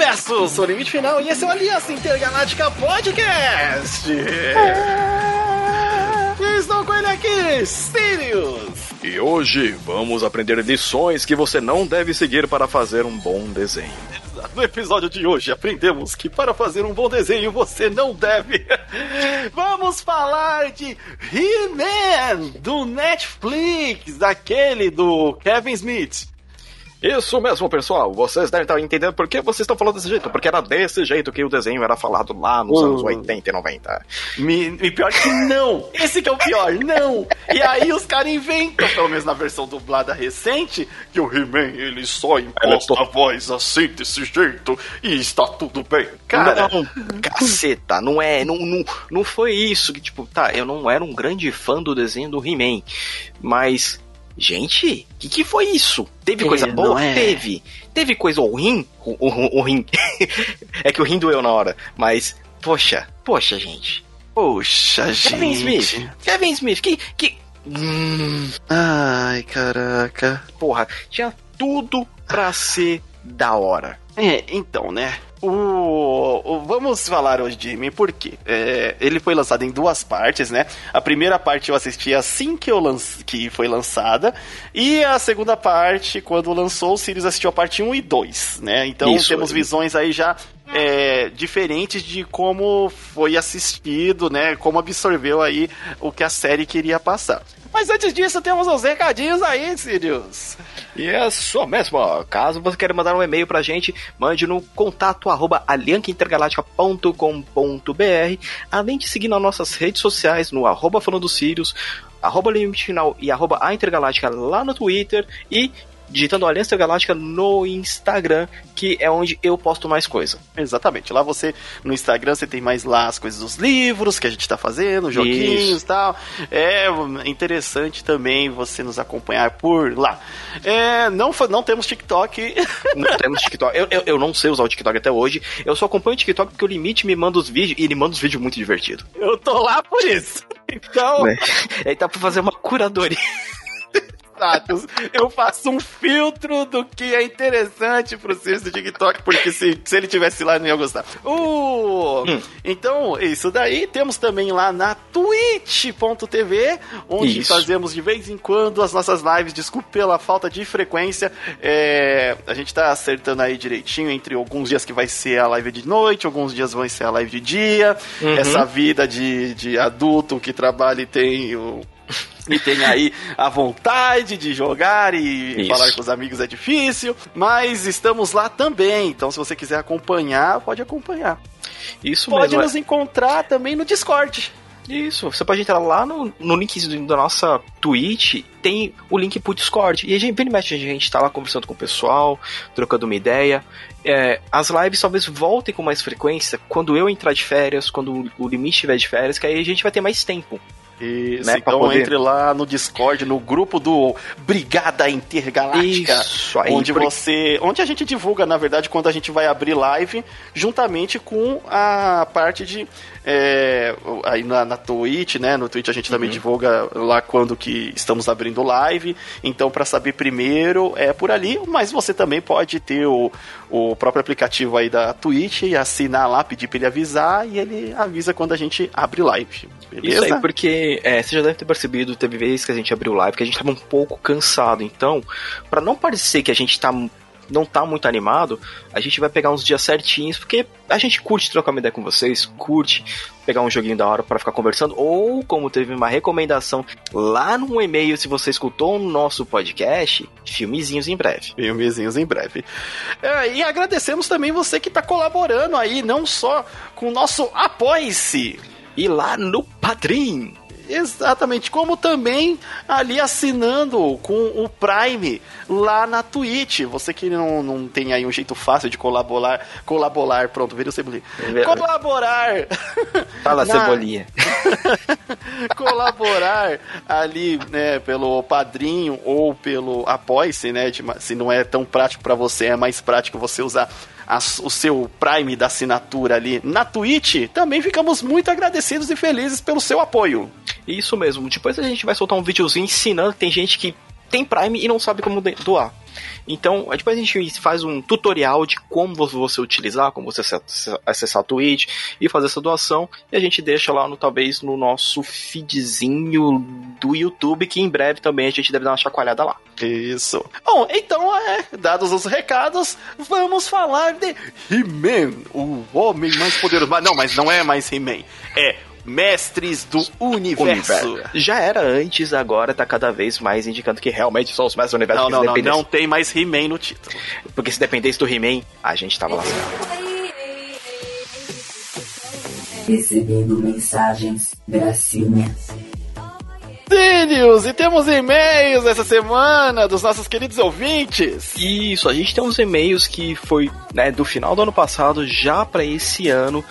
universo, sou o Limite Final e esse é o Aliança Intergaláctica Podcast. E estou com ele aqui, Sirius. E hoje vamos aprender lições que você não deve seguir para fazer um bom desenho. No episódio de hoje aprendemos que para fazer um bom desenho você não deve. Vamos falar de He-Man do Netflix, daquele do Kevin Smith. Isso mesmo, pessoal. Vocês devem estar entendendo por que vocês estão falando desse jeito. Porque era desse jeito que o desenho era falado lá nos Uh. anos 80 e 90. Me, e pior que não! Esse que é o pior, não! E aí os caras inventam, pelo menos na versão dublada recente, que o He-Man ele só imposta a voz assim, desse jeito, e está tudo bem. Cara, Não, caceta, não é, não, não, não foi isso que, tipo, tá, eu não era um grande fã do desenho do He-Man, mas, gente, o que, que foi isso? Teve É, coisa boa? não é? Teve. Teve coisa ruim? O, o, o rim. é que o rim doeu na hora, mas, poxa, poxa, gente. poxa, Kevin Smith, gente. Kevin Smith, que, que, hum, Ai, caraca. porra, tinha tudo pra ser da hora. É, então, né? O, o- vamos falar hoje de mim, por quê? É, ele foi lançado em duas partes, né? A primeira parte eu assisti assim que, eu lance, que foi lançada, e a segunda parte, quando lançou, o Sirius assistiu a parte 1 e 2, né? Então Isso, temos é. visões aí já é, diferentes de como foi assistido, né? Como absorveu aí o que a série queria passar. Mas antes disso, temos os recadinhos aí, Sirius. E é só mesmo. Caso você queira mandar um e-mail pra gente, mande no contato arroba aliancaintergaláctica.com.br, além de seguir nas nossas redes sociais no arroba falando Sirius, arroba limite final e arroba a intergaláctica lá no Twitter e digitando Aliança Intergaláctica no Instagram, que é onde eu posto mais coisa. Exatamente. Lá você, no Instagram, você tem mais lá as coisas dos livros que a gente tá fazendo, joguinhos e tal. É interessante também você nos acompanhar por lá. É, não, não temos TikTok. Não temos TikTok. Eu, eu, eu não sei usar o TikTok até hoje. Eu só acompanho o TikTok porque o Limite me manda os vídeos e ele manda os vídeos muito divertidos. Eu tô lá por isso. Então, Né? Aí tá pra fazer uma curadoria. Eu faço um filtro do que é interessante pro Sirius do TikTok, porque se, se ele tivesse lá, não ia gostar. Uh, Hum. Então, isso daí. Temos também lá na twitch.tv, onde Isso. fazemos de vez em quando as nossas lives. Desculpe pela falta de frequência. É, a gente tá acertando aí direitinho entre alguns dias que vai ser a live de noite, alguns dias vai ser a live de dia. Uhum. Essa vida de, de adulto que trabalha e tem o e tem aí a vontade de jogar e Isso. falar com os amigos é difícil, mas estamos lá também. Então, se você quiser acompanhar, pode acompanhar. Isso Pode mesmo. é. nos encontrar também no Discord. Isso, você pode entrar lá no, no link da nossa Twitch, tem o link pro Discord. E a gente, vira mexe, a gente tá lá conversando com o pessoal, trocando uma ideia. É, as lives talvez voltem com mais frequência quando eu entrar de férias, quando o, o limite estiver de férias, que aí a gente vai ter mais tempo. Isso, Né, então poder- entre lá no Discord, no grupo do Brigada Intergaláctica. Isso aí. onde você. Onde a gente divulga, na verdade, quando a gente vai abrir live, juntamente com a parte de. É, aí na, na Twitch, né? No Twitch a gente também Uhum. divulga lá quando que estamos abrindo live. Então, para saber primeiro, é por ali. Mas você também pode ter o, o próprio aplicativo aí da Twitch e assinar lá, pedir pra ele avisar e ele avisa quando a gente abre live. Beleza? Isso aí, porque é, você já deve ter percebido, teve vezes que a gente abriu live que a gente tava um pouco cansado. Então, pra não parecer que a gente tá não tá muito animado, a gente vai pegar uns dias certinhos, porque a gente curte trocar uma ideia com vocês, curte pegar um joguinho da hora pra ficar conversando, ou como teve uma recomendação lá no e-mail, se você escutou o nosso podcast, filmezinhos em breve. Filmezinhos em breve. É, e agradecemos também você que está colaborando aí, não só com o nosso Apoie-se. E lá no Padrim, Exatamente, como também ali assinando com o Prime lá na Twitch. Você que não, não tem aí um jeito fácil de colaborar, colaborar, pronto, vira o cebolinha. É Colaborar! fala Na- cebolinha. colaborar ali, né, pelo padrinho ou pelo apoia-se, né, de se não é tão prático pra você, é mais prático você usar as- o seu Prime da assinatura ali na Twitch, também ficamos muito agradecidos e felizes pelo seu apoio. Isso mesmo. Depois a gente vai soltar um videozinho ensinando. Tem gente que tem Prime e não sabe como doar. Então, depois a gente faz um tutorial de como você utilizar, como você acessar a Twitch e fazer essa doação. E a gente deixa lá no talvez no nosso feedzinho do YouTube, que em breve também a gente deve dar uma chacoalhada lá. Isso. Bom, então, é, dados os recados, vamos falar de He-Man, o homem mais poderoso. Não, mas não é mais He-Man. É mestres do universo. universo. Já era antes, agora tá cada vez mais indicando que realmente são os mestres do universo. Não, não, não, não tem mais He-Man no título. Porque se dependesse do He-Man, a gente tava lascado. Recebendo mensagens, Gracinha. Cílios, e temos e-mails essa semana dos nossos queridos ouvintes. Isso, a gente tem uns e-mails que foi né, do final do ano passado já para esse ano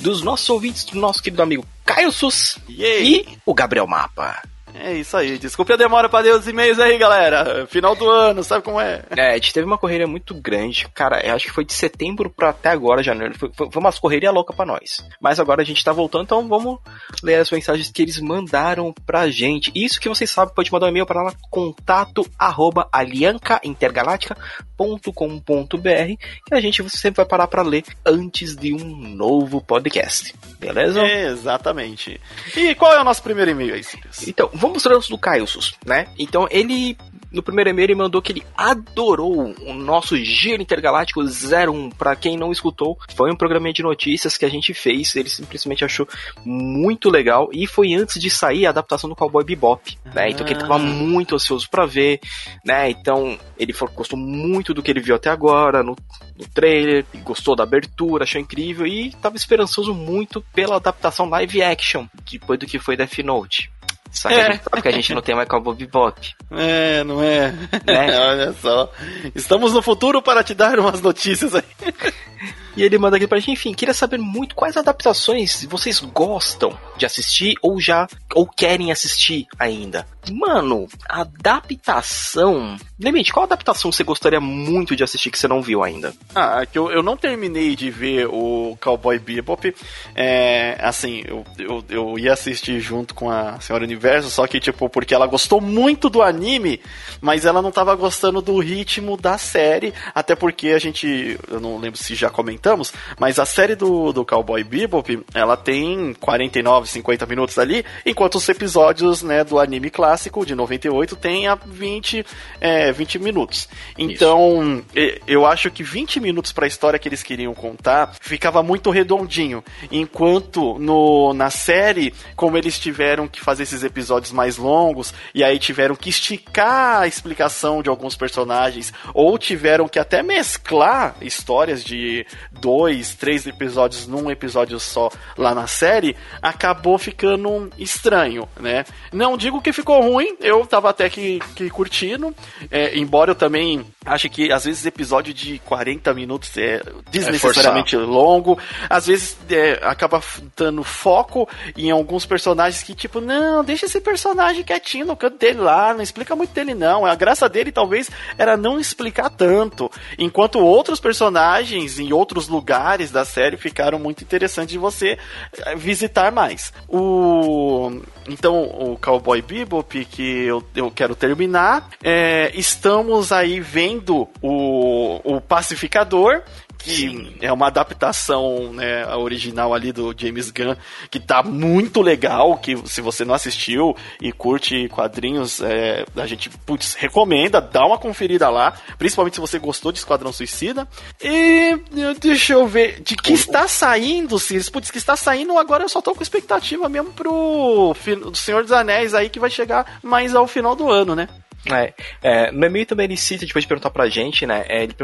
dos nossos ouvintes, do nosso querido amigo Caio Sus e o Gabriel Mapa. É isso aí. Desculpe a demora para ler os e-mails aí, galera. Final do ano, sabe como é? É, a gente teve uma correria muito grande. Cara, eu acho que foi de setembro para até agora, janeiro. Foi, foi, correria louca para nós. Mas agora a gente tá voltando, então vamos ler as mensagens que eles mandaram pra gente. Isso que vocês sabem, pode mandar um e-mail para lá, contato arroba aliancaintergaláctica.com.br que a gente sempre vai parar para ler antes de um novo podcast. Beleza? exatamente. E qual é o nosso primeiro e-mail aí, Então, vamos os do Caio né? Então, ele no primeiro e-mail ele mandou que ele adorou o nosso Giro Intergaláctico 01. Para quem não escutou, foi um programa de notícias que a gente fez. Ele simplesmente achou muito legal e foi antes de sair a adaptação do Cowboy Bebop, né? Então que ele tava ah. muito ansioso para ver, né? Então ele falou, gostou muito do que ele viu até agora no, no trailer, gostou da abertura, achou incrível e tava esperançoso muito pela adaptação live action depois do que foi Death Note. Só que é. a gente que a gente não tem mais Cowboy Bebop. É, não é? Né? Olha só. Estamos no futuro para te dar umas notícias aí. E ele manda aqui pra gente, enfim, queria saber muito quais adaptações vocês gostam de assistir ou já ou querem assistir ainda. Mano, adaptação. Lembrete, qual adaptação você gostaria muito de assistir que você não viu ainda? Ah, que eu, eu não terminei de ver o Cowboy Bebop. É, assim, eu, eu, eu ia assistir junto com a Senhora Universo, só que, tipo, porque ela gostou muito do anime, mas ela não tava gostando do ritmo da série, até porque a gente, eu não lembro se já comentamos, mas a série do, do Cowboy Bebop, ela tem 49, 50 minutos ali, enquanto os episódios, né, do anime clássico, de 98, tem a 20, é, 20 minutos. Então, Isso. eu acho que 20 minutos para a história que eles queriam contar ficava muito redondinho, enquanto no, na série, como eles tiveram que fazer esses episódios mais longos, e aí tiveram que esticar a explicação de alguns personagens, ou tiveram que até mesclar histórias de dois, três episódios num episódio só lá na série, acabou ficando estranho, né? Não digo que ficou ruim, eu tava até que, que curtindo, é, embora eu também acho que às vezes episódio de 40 minutos é desnecessariamente é longo, às vezes é, acaba dando foco em alguns personagens que tipo, não, deixa esse personagem quietinho no canto dele lá, não explica muito dele não, a graça dele talvez era não explicar tanto, enquanto outros personagens em outros lugares da série ficaram muito interessantes de você eh, visitar mais. O então o Cowboy Bebop que eu, eu quero terminar, é, estamos aí vendo o, o Pacificador que Sim. é uma adaptação, né, original ali do James Gunn, que tá muito legal, que se você não assistiu e curte quadrinhos, é, a gente, putz, recomenda, dá uma conferida lá, principalmente se você gostou de Esquadrão Suicida. E deixa eu ver, de que está saindo, Sirius, putz, que está saindo, agora eu só tô com expectativa mesmo pro Senhor dos Anéis aí, que vai chegar mais ao final do ano, né? É, é, no e-mail também ele cita, depois de perguntar pra gente, né? É, ele,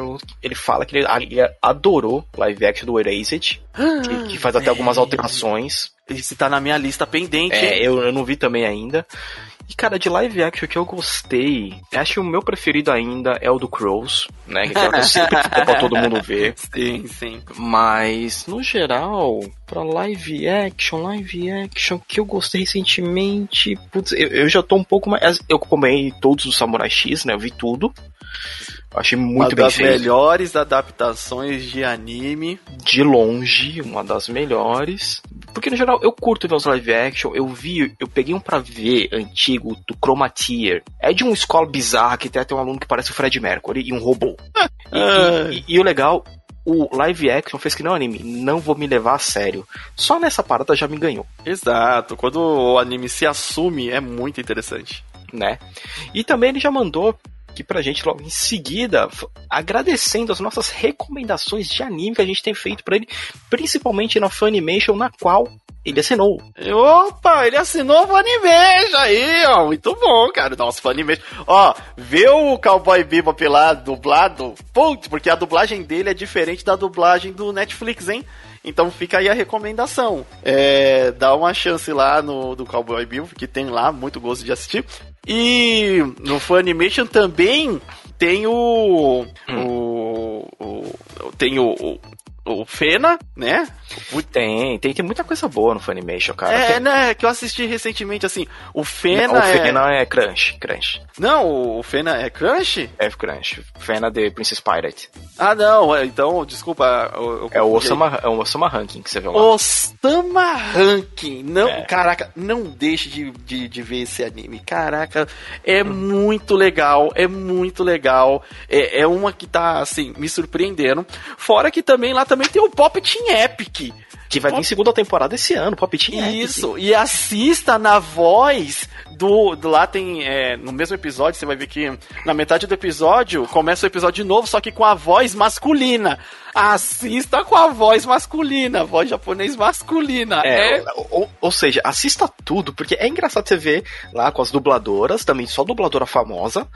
ele fala que ele, ele adorou live action do Erased, que, que faz até algumas alterações. Esse tá na minha lista pendente. É, eu, eu não vi também ainda. E, cara, de live action que eu gostei, acho que o meu preferido ainda é o do Crows, né? Que é o que eu sempre fico pra todo mundo ver. Sim, sim. Mas, no geral, pra live action, live action que eu gostei recentemente, putz, eu, eu já tô um pouco mais. Eu acompanhei todos os Samurai X, né? Eu vi tudo. Achei muito uma bem das feito. melhores adaptações de anime. De longe, uma das melhores. Porque no geral eu curto ver os live action. Eu vi, eu peguei um pra ver antigo do Chromatier. É de uma escola bizarra que tem até um aluno que parece o Fred Mercury e um robô. E, Ah. e- e o legal, o live action fez que não anime. Não vou me levar a sério. Só nessa parada já me ganhou. Exato, quando o anime se assume é muito interessante. né? E também ele já mandou aqui pra gente logo em seguida, agradecendo as nossas recomendações de anime que a gente tem feito pra ele, principalmente na Funimation, na qual ele assinou. Opa, ele assinou o Funimation aí, ó. Muito bom, cara. Nossa, Funimation. Ó, vê o Cowboy Bebop lá dublado. Putz, porque a dublagem dele é diferente da dublagem do Netflix, hein? Então fica aí a recomendação. É, dá uma chance lá no do Cowboy Bebop, que tem lá muito gosto de assistir. E no Funimation também tem o. O, o- tem o, o, o Fena, né? Tem, tem, tem muita coisa boa no Funimation, cara. É, Tem- né, que eu assisti recentemente, assim, o o Fena é... Fena é Crunch, Crunch. Não, o Fena é Crunch? É Crunch. Fena de Princess Pirate. Ah, não, é, então, desculpa. eu- eu É o. Osama, é o Osama Ranking que você viu lá. Osama Ranking. Não, É. Caraca, não deixe de, de, de ver esse anime. Caraca, é muito legal, é muito legal. É, é uma que tá, assim, me surpreendendo. Fora que também lá também tem o Pop Team Epic. Que vai vir segunda temporada esse ano, Pop Team Epic. Isso, e assista na voz do, do lá tem é, no mesmo episódio, você vai ver que na metade do episódio começa o episódio de novo, só que com a voz masculina. Assista com a voz masculina, voz japonês masculina. É, É, Ou, ou seja, assista tudo, porque é engraçado você ver lá com as dubladoras, também só dubladora famosa.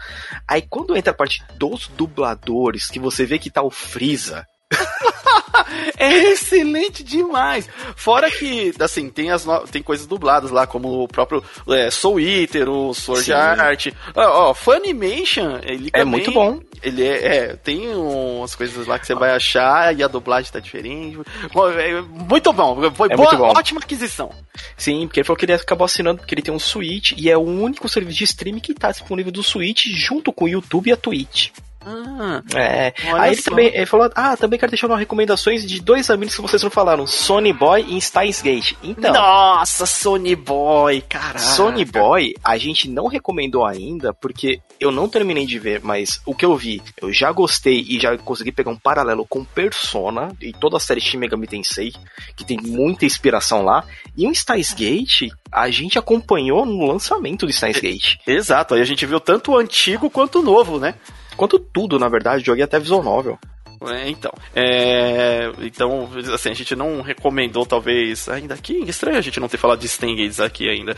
Aí quando entra a parte dos dubladores, que você vê que tá o Freeza. é excelente demais. Fora que, assim, tem as no- tem coisas dubladas lá, como o próprio é, Soul Eater, o Sword Sim. Art. Ó, ó, Funimation, ele É também- muito bom. Ele é, é, tem umas coisas lá que você vai achar e a dublagem tá diferente. Bom, é Muito bom, foi É boa, muito bom. ótima aquisição. Sim, porque ele falou que ele acabou assinando porque ele tem um Switch e é o único serviço de streaming que tá disponível do Switch junto com o YouTube e a Twitch. Ah, É. Olha Aí ele só. também ele falou: Ah, também quero deixar umas recomendações de dois amigos que vocês não falaram: Sony Boy e Steins Gate. Então. Nossa, Sony Boy, caraca. Sony Boy, a gente não recomendou ainda, porque eu não terminei de ver, mas o que eu vi, eu já gostei e já consegui pegar um paralelo com Persona e toda a série Shin Megami Tensei, que tem muita inspiração lá. E o Steins Gate, a gente acompanhou no lançamento do Steins Gate. Exato, aí a gente viu tanto o antigo quanto o novo, né? Quanto tudo, na verdade, joguei até visual novel. É, então, é, então, assim, a gente não recomendou, talvez, ainda aqui, estranho a gente não ter falado de Stengates aqui ainda.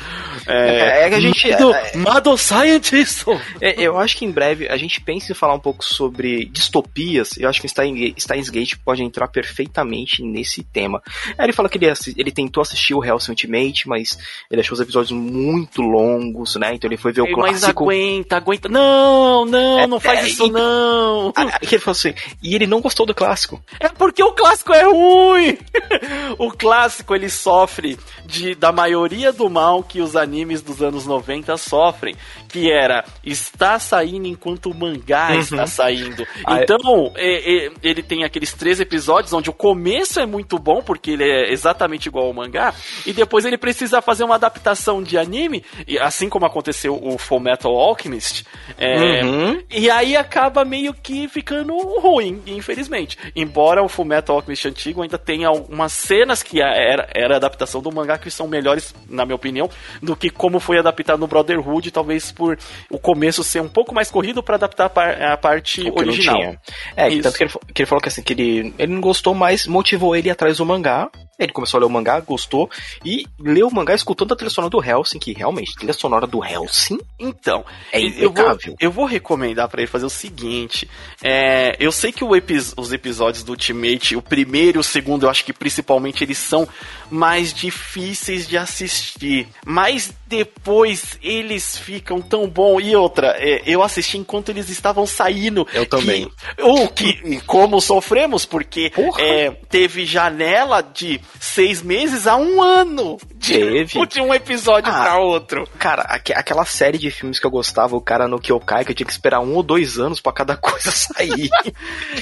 É, é que a gente- Mado, é- Mado Scientist! É, eu acho que em breve a gente pensa em falar um pouco sobre distopias. Eu acho que Steins Gate pode entrar perfeitamente nesse tema. Aí ele fala que ele, ele tentou assistir o Hell's Ultimate, mas ele achou os episódios muito longos, né? Então ele foi ver o Mas clássico. aguenta, aguenta. Não, não, É, não faz é, isso então- não. Aí ele falou assim, e ele não gostou do clássico. É porque o clássico é ruim. o clássico ele sofre de da maioria do mal que os animes dos anos 90 sofrem, que era está saindo enquanto o mangá Uhum. está saindo. Ah, Então, é- é- ele tem aqueles três episódios onde o começo é muito bom porque ele é exatamente igual ao mangá e depois ele precisa fazer uma adaptação de anime, e assim como aconteceu o Full Metal Alchemist, é, Uhum. e aí acaba meio que ficando ruim, infelizmente. Embora o Fullmetal Alchemist antigo ainda tenha algumas cenas que era, era adaptação do mangá que são melhores, na minha opinião, do que como foi adaptado no Brotherhood, talvez por o começo ser um pouco mais corrido para adaptar a, par- a parte O original. É, Isso. tanto que ele, que ele falou que assim, que ele, ele não gostou, mas motivou ele atrás do mangá. Ele começou a ler o mangá, gostou, e leu o mangá escutando a trilha sonora do Helsing, que realmente, trilha sonora do Helsing Então, É eu vou, impecável. eu vou recomendar pra ele fazer o seguinte. é, eu sei que epi- os episódios do Ultimate, o primeiro e o segundo, eu acho que principalmente eles são mais difíceis de assistir. Mas depois eles ficam tão bom. E outra, é, eu assisti enquanto eles estavam saindo. Eu também. Que, o que, como sofremos, porque é, teve janela de seis meses a um ano Teve. de um episódio Ah. pra outro. Cara, aque- aquela série de filmes que eu gostava, o cara no Kyokai, que eu tinha que esperar um ou dois anos pra cada coisa sair.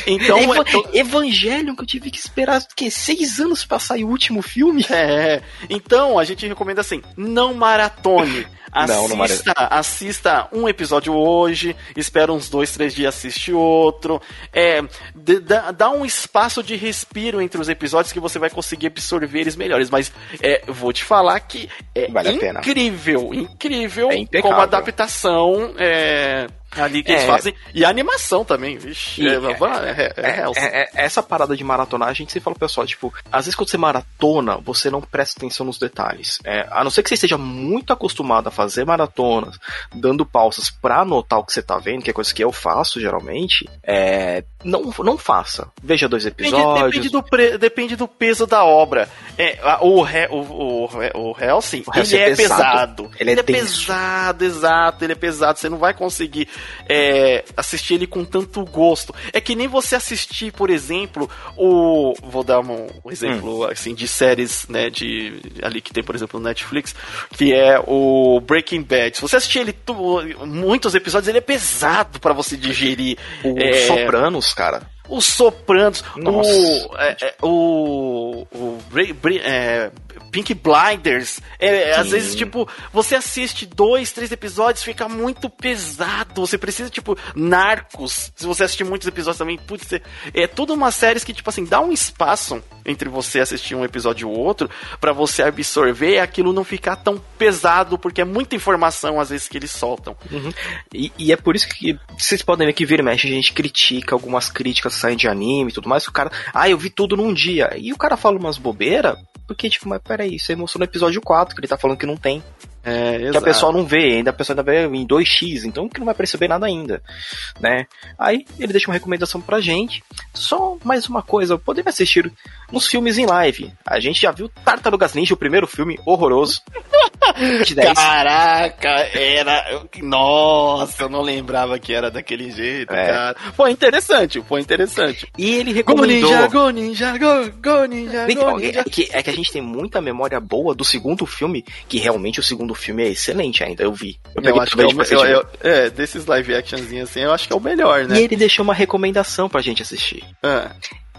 Então, é Evangelion, que eu tive que esperar, o quê? Seis anos pra sair o último filme? É, então a gente recomenda assim, não maratone. Não, não Assista, assista um episódio hoje, espera uns dois, três dias, assiste outro. É, dá, dá um espaço de respiro entre os episódios que você vai conseguir absorver eles melhores. Mas é, vou te falar que é Vale a pena. incrível, incrível É como a adaptação é, ali que eles É. fazem. E a animação também, vixe. É, é, é, é. É, é- essa parada de maratonar, a gente sempre fala pro pessoal, tipo, às vezes quando você maratona, você não presta atenção nos detalhes. É, a não ser que você esteja muito acostumado a fazer maratonas, dando pausas pra anotar o que você tá vendo, que é coisa que eu faço geralmente, é, não, não faça. Veja dois Depende, episódios. depende do pre- depende do peso da obra. É, o, He- o, o, o Hellsing, O Hellsing ele é é pesado. pesado. Ele é é denso. pesado, exato. Ele é pesado. Você não vai conseguir é, assistir ele com tanto gosto. É que nem você assistir, por exemplo, o. Vou dar um, um exemplo assim de séries, né? De, ali que tem, por exemplo, no Netflix, que é o Breaking Bad. Se você assistir ele muitos episódios, ele é pesado pra você digerir. O É, Sopranos, cara. os Sopranos, Nossa. o, é, é, o, o Bra- é, Pink Blinders. É, às Sim. vezes, tipo, você assiste dois, três episódios, fica muito pesado. Você precisa, tipo, Narcos. Se você assistir muitos episódios também, putz, é, é tudo uma série que, tipo assim, dá um espaço entre você assistir um episódio e outro pra você absorver e aquilo não ficar tão pesado, porque é muita informação, às vezes, que eles soltam. E, e é por isso que vocês podem ver que vira e mexe, a gente critica algumas críticas saem de anime e tudo mais, o cara, ah, eu vi tudo num dia. E o cara fala umas bobeiras, porque, tipo, mas peraí, você mostrou no episódio 4 que ele tá falando que não tem. É, Que a pessoa não vê, ainda a pessoa ainda vê em 2x, então que não vai perceber nada ainda, né? Aí ele deixa uma recomendação pra gente. Só mais uma coisa, poderia assistir uns filmes em live. A gente já viu Tartarugas Ninja, o primeiro filme horroroso. De 10. Caraca, era. Nossa, eu não lembrava que era daquele jeito, É. cara. Foi interessante, foi interessante. E ele Go recomendou. ninja, go ninja, go, go ninja, go ninja. é que, é que a gente tem muita memória boa do segundo filme, que realmente o segundo filme é excelente ainda, eu vi. Eu, Eu acho que é, o, eu, eu, é, desses live actionzinhos assim, eu acho que é o melhor, né? E ele deixou uma recomendação pra gente assistir. Ah.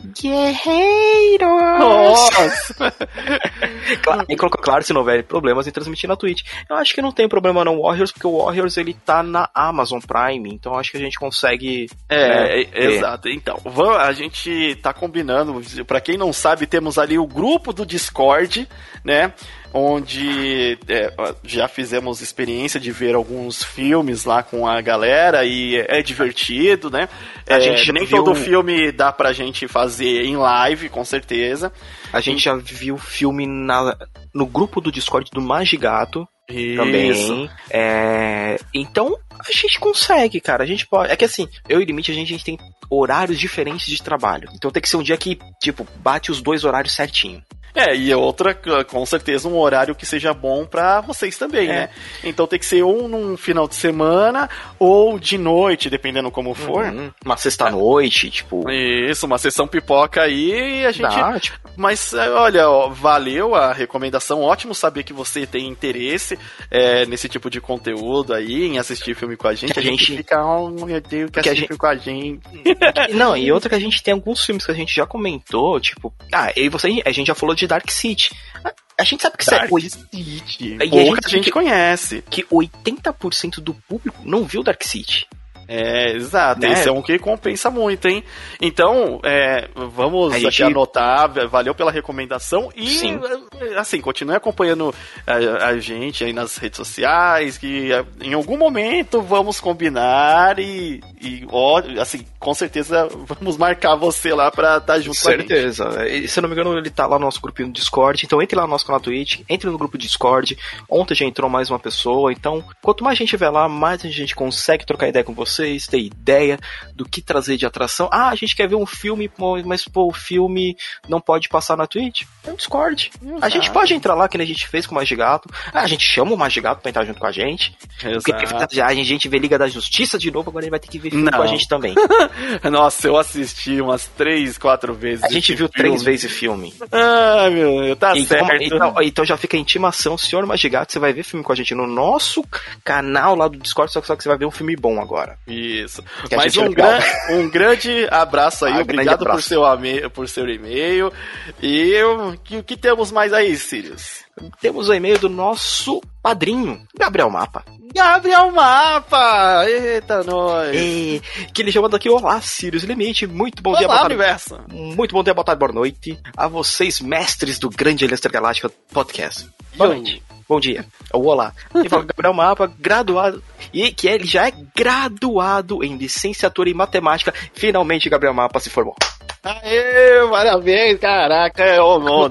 Guerreiros! Nossa! Claro, ele colocou, claro, se não houver problemas em transmitir na Twitch. Eu acho que não tem problema não, Warriors, porque o Warriors ele tá na Amazon Prime, então acho que a gente consegue. É, né, é, exato. Então, vamos, a gente tá combinando. Pra quem não sabe, temos ali o grupo do Discord, né? Onde é, já fizemos experiência de ver alguns filmes lá com a galera e é divertido, né? A É, gente nem viu- todo filme dá pra gente fazer em live, com certeza. A gente já viu o filme na, no grupo do Discord do Magigato Isso. também. É, então, a gente consegue, cara. A gente pode. É que assim, eu e o Limite, a gente, a gente tem horários diferentes de trabalho. Então tem que ser um dia que, tipo, bate os dois horários certinho. É, e outra, com certeza, um horário que seja bom pra vocês também, É. né? Então tem que ser ou num final de semana ou de noite, dependendo como for. Uhum. Uma sexta-noite, tipo. Isso, uma sessão pipoca aí e a gente. Dá, tipo, Mas é, olha, ó, valeu a recomendação. Ótimo saber que você tem interesse é, nesse tipo de conteúdo aí, em assistir filme com a gente. Que a a gente gente- fica, oh, meu Deus, que assistir gente- filme com a gente. Não, e outra que a gente tem alguns filmes que a gente já comentou, tipo. Ah, e você, a gente já falou de Dark City. A, a gente sabe que isso é Dark City. E a Pouca gente- gente conhece. que 80% do público não viu Dark City. É, exato. Né? Esse é um que compensa muito, hein? Então, é, vamos A aqui gente- anotar. Valeu pela recomendação. E, Sim. é, assim, continue acompanhando a, a gente aí nas redes sociais. Que é, em algum momento vamos combinar e, e ó, assim, com certeza vamos marcar você lá pra estar junto com a gente. Certeza. Se eu não me engano, ele tá lá no nosso grupinho do Discord. Então entre lá no nosso canal Twitch, entre no grupo Discord. Ontem já entrou mais uma pessoa. Então, quanto mais gente tiver lá, mais a gente consegue trocar ideia com vocês, ter ideia do que trazer de atração. Ah, a gente quer ver um filme, mas pô, o filme não pode passar na Twitch? É o Discord. A gente pode entrar lá, que nem a gente fez com o Magigato. Ah, a gente chama o Magigato pra entrar junto com a gente. Exato. a gente vê Liga da Justiça de novo, agora ele vai ter que ver filme Não. com a gente também. Nossa, eu assisti umas três, quatro vezes. A gente viu filme. três vezes o filme. Ai, meu Deus, tá Então, certo. então, então já fica a intimação, senhor Magigato, você vai ver filme com a gente no nosso canal lá do Discord, só que, só que você vai ver um filme bom agora. Isso. Que Mas é um, gran- um grande abraço aí, Ah, obrigado por seu, por seu e-mail. E o que, que temos mais aí, Sirius? Temos o e-mail do nosso padrinho, Gabriel Mapa. Gabriel Mapa! Eita, nós! E, que ele chamando aqui, olá, Sirius Limite, muito bom dia, boa Olá, tarde. universo! Muito bom dia, boa tarde, boa noite a vocês, mestres do Grande Elester Galáctica Podcast. Boa noite. Bom dia. Ou olá. Ele fala Gabriel Mapa, graduado. E que ele já é graduado em licenciatura em matemática. Finalmente, Gabriel Mapa se formou. Aê, parabéns, caraca, é, ô, não,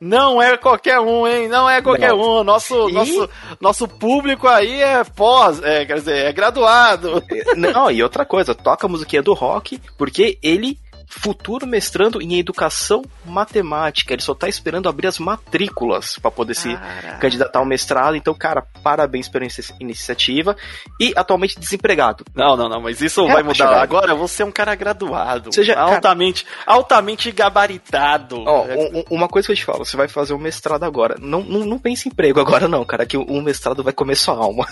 não é qualquer um, hein? Não é qualquer Não. um. Nosso, E- nosso, nosso público aí é pós, é, quer dizer, é graduado. Não, e outra coisa, toca a musiquinha do rock, porque ele, futuro mestrando em educação matemática, ele só tá esperando abrir as matrículas pra poder se candidatar ao mestrado. Então, cara, parabéns pela inici- iniciativa. E atualmente desempregado. Não, não, não, mas isso É, vai mudar. chegando. Agora você é um cara graduado. Seja- cara- altamente, altamente gabaritado. Ó, um- um- uma coisa que eu te falo, você vai fazer um mestrado agora. Não, não, não pense em emprego agora, não, cara, que um mestrado vai comer sua alma.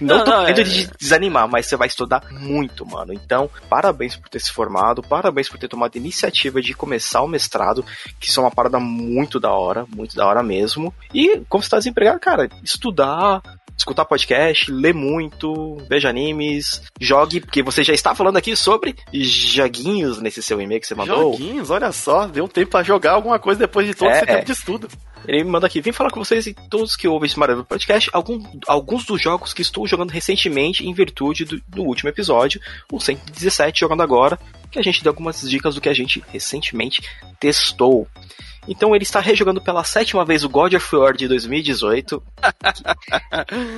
Não, Não, tô não, é- de desanimar, mas você vai estudar muito, mano. Então, parabéns por ter se formado, parabéns por ter tomado a iniciativa de começar o mestrado, que isso é uma parada muito da hora, muito da hora mesmo. E, como você tá desempregado, cara, estudar. Escutar podcast, ler muito, veja animes, jogue, porque você já está falando aqui sobre joguinhos nesse seu e-mail que você mandou. Joguinhos, olha só, deu tempo pra jogar alguma coisa depois de todo É, esse tempo é. de estudo. Ele me manda aqui, vim falar com vocês e todos que ouvem esse maravilhoso podcast, algum, alguns dos jogos que estou jogando recentemente em virtude do, do último episódio, o 117 jogando agora, que a gente deu algumas dicas do que a gente recentemente testou. Então ele está rejogando pela sétima vez o God of War de 2018.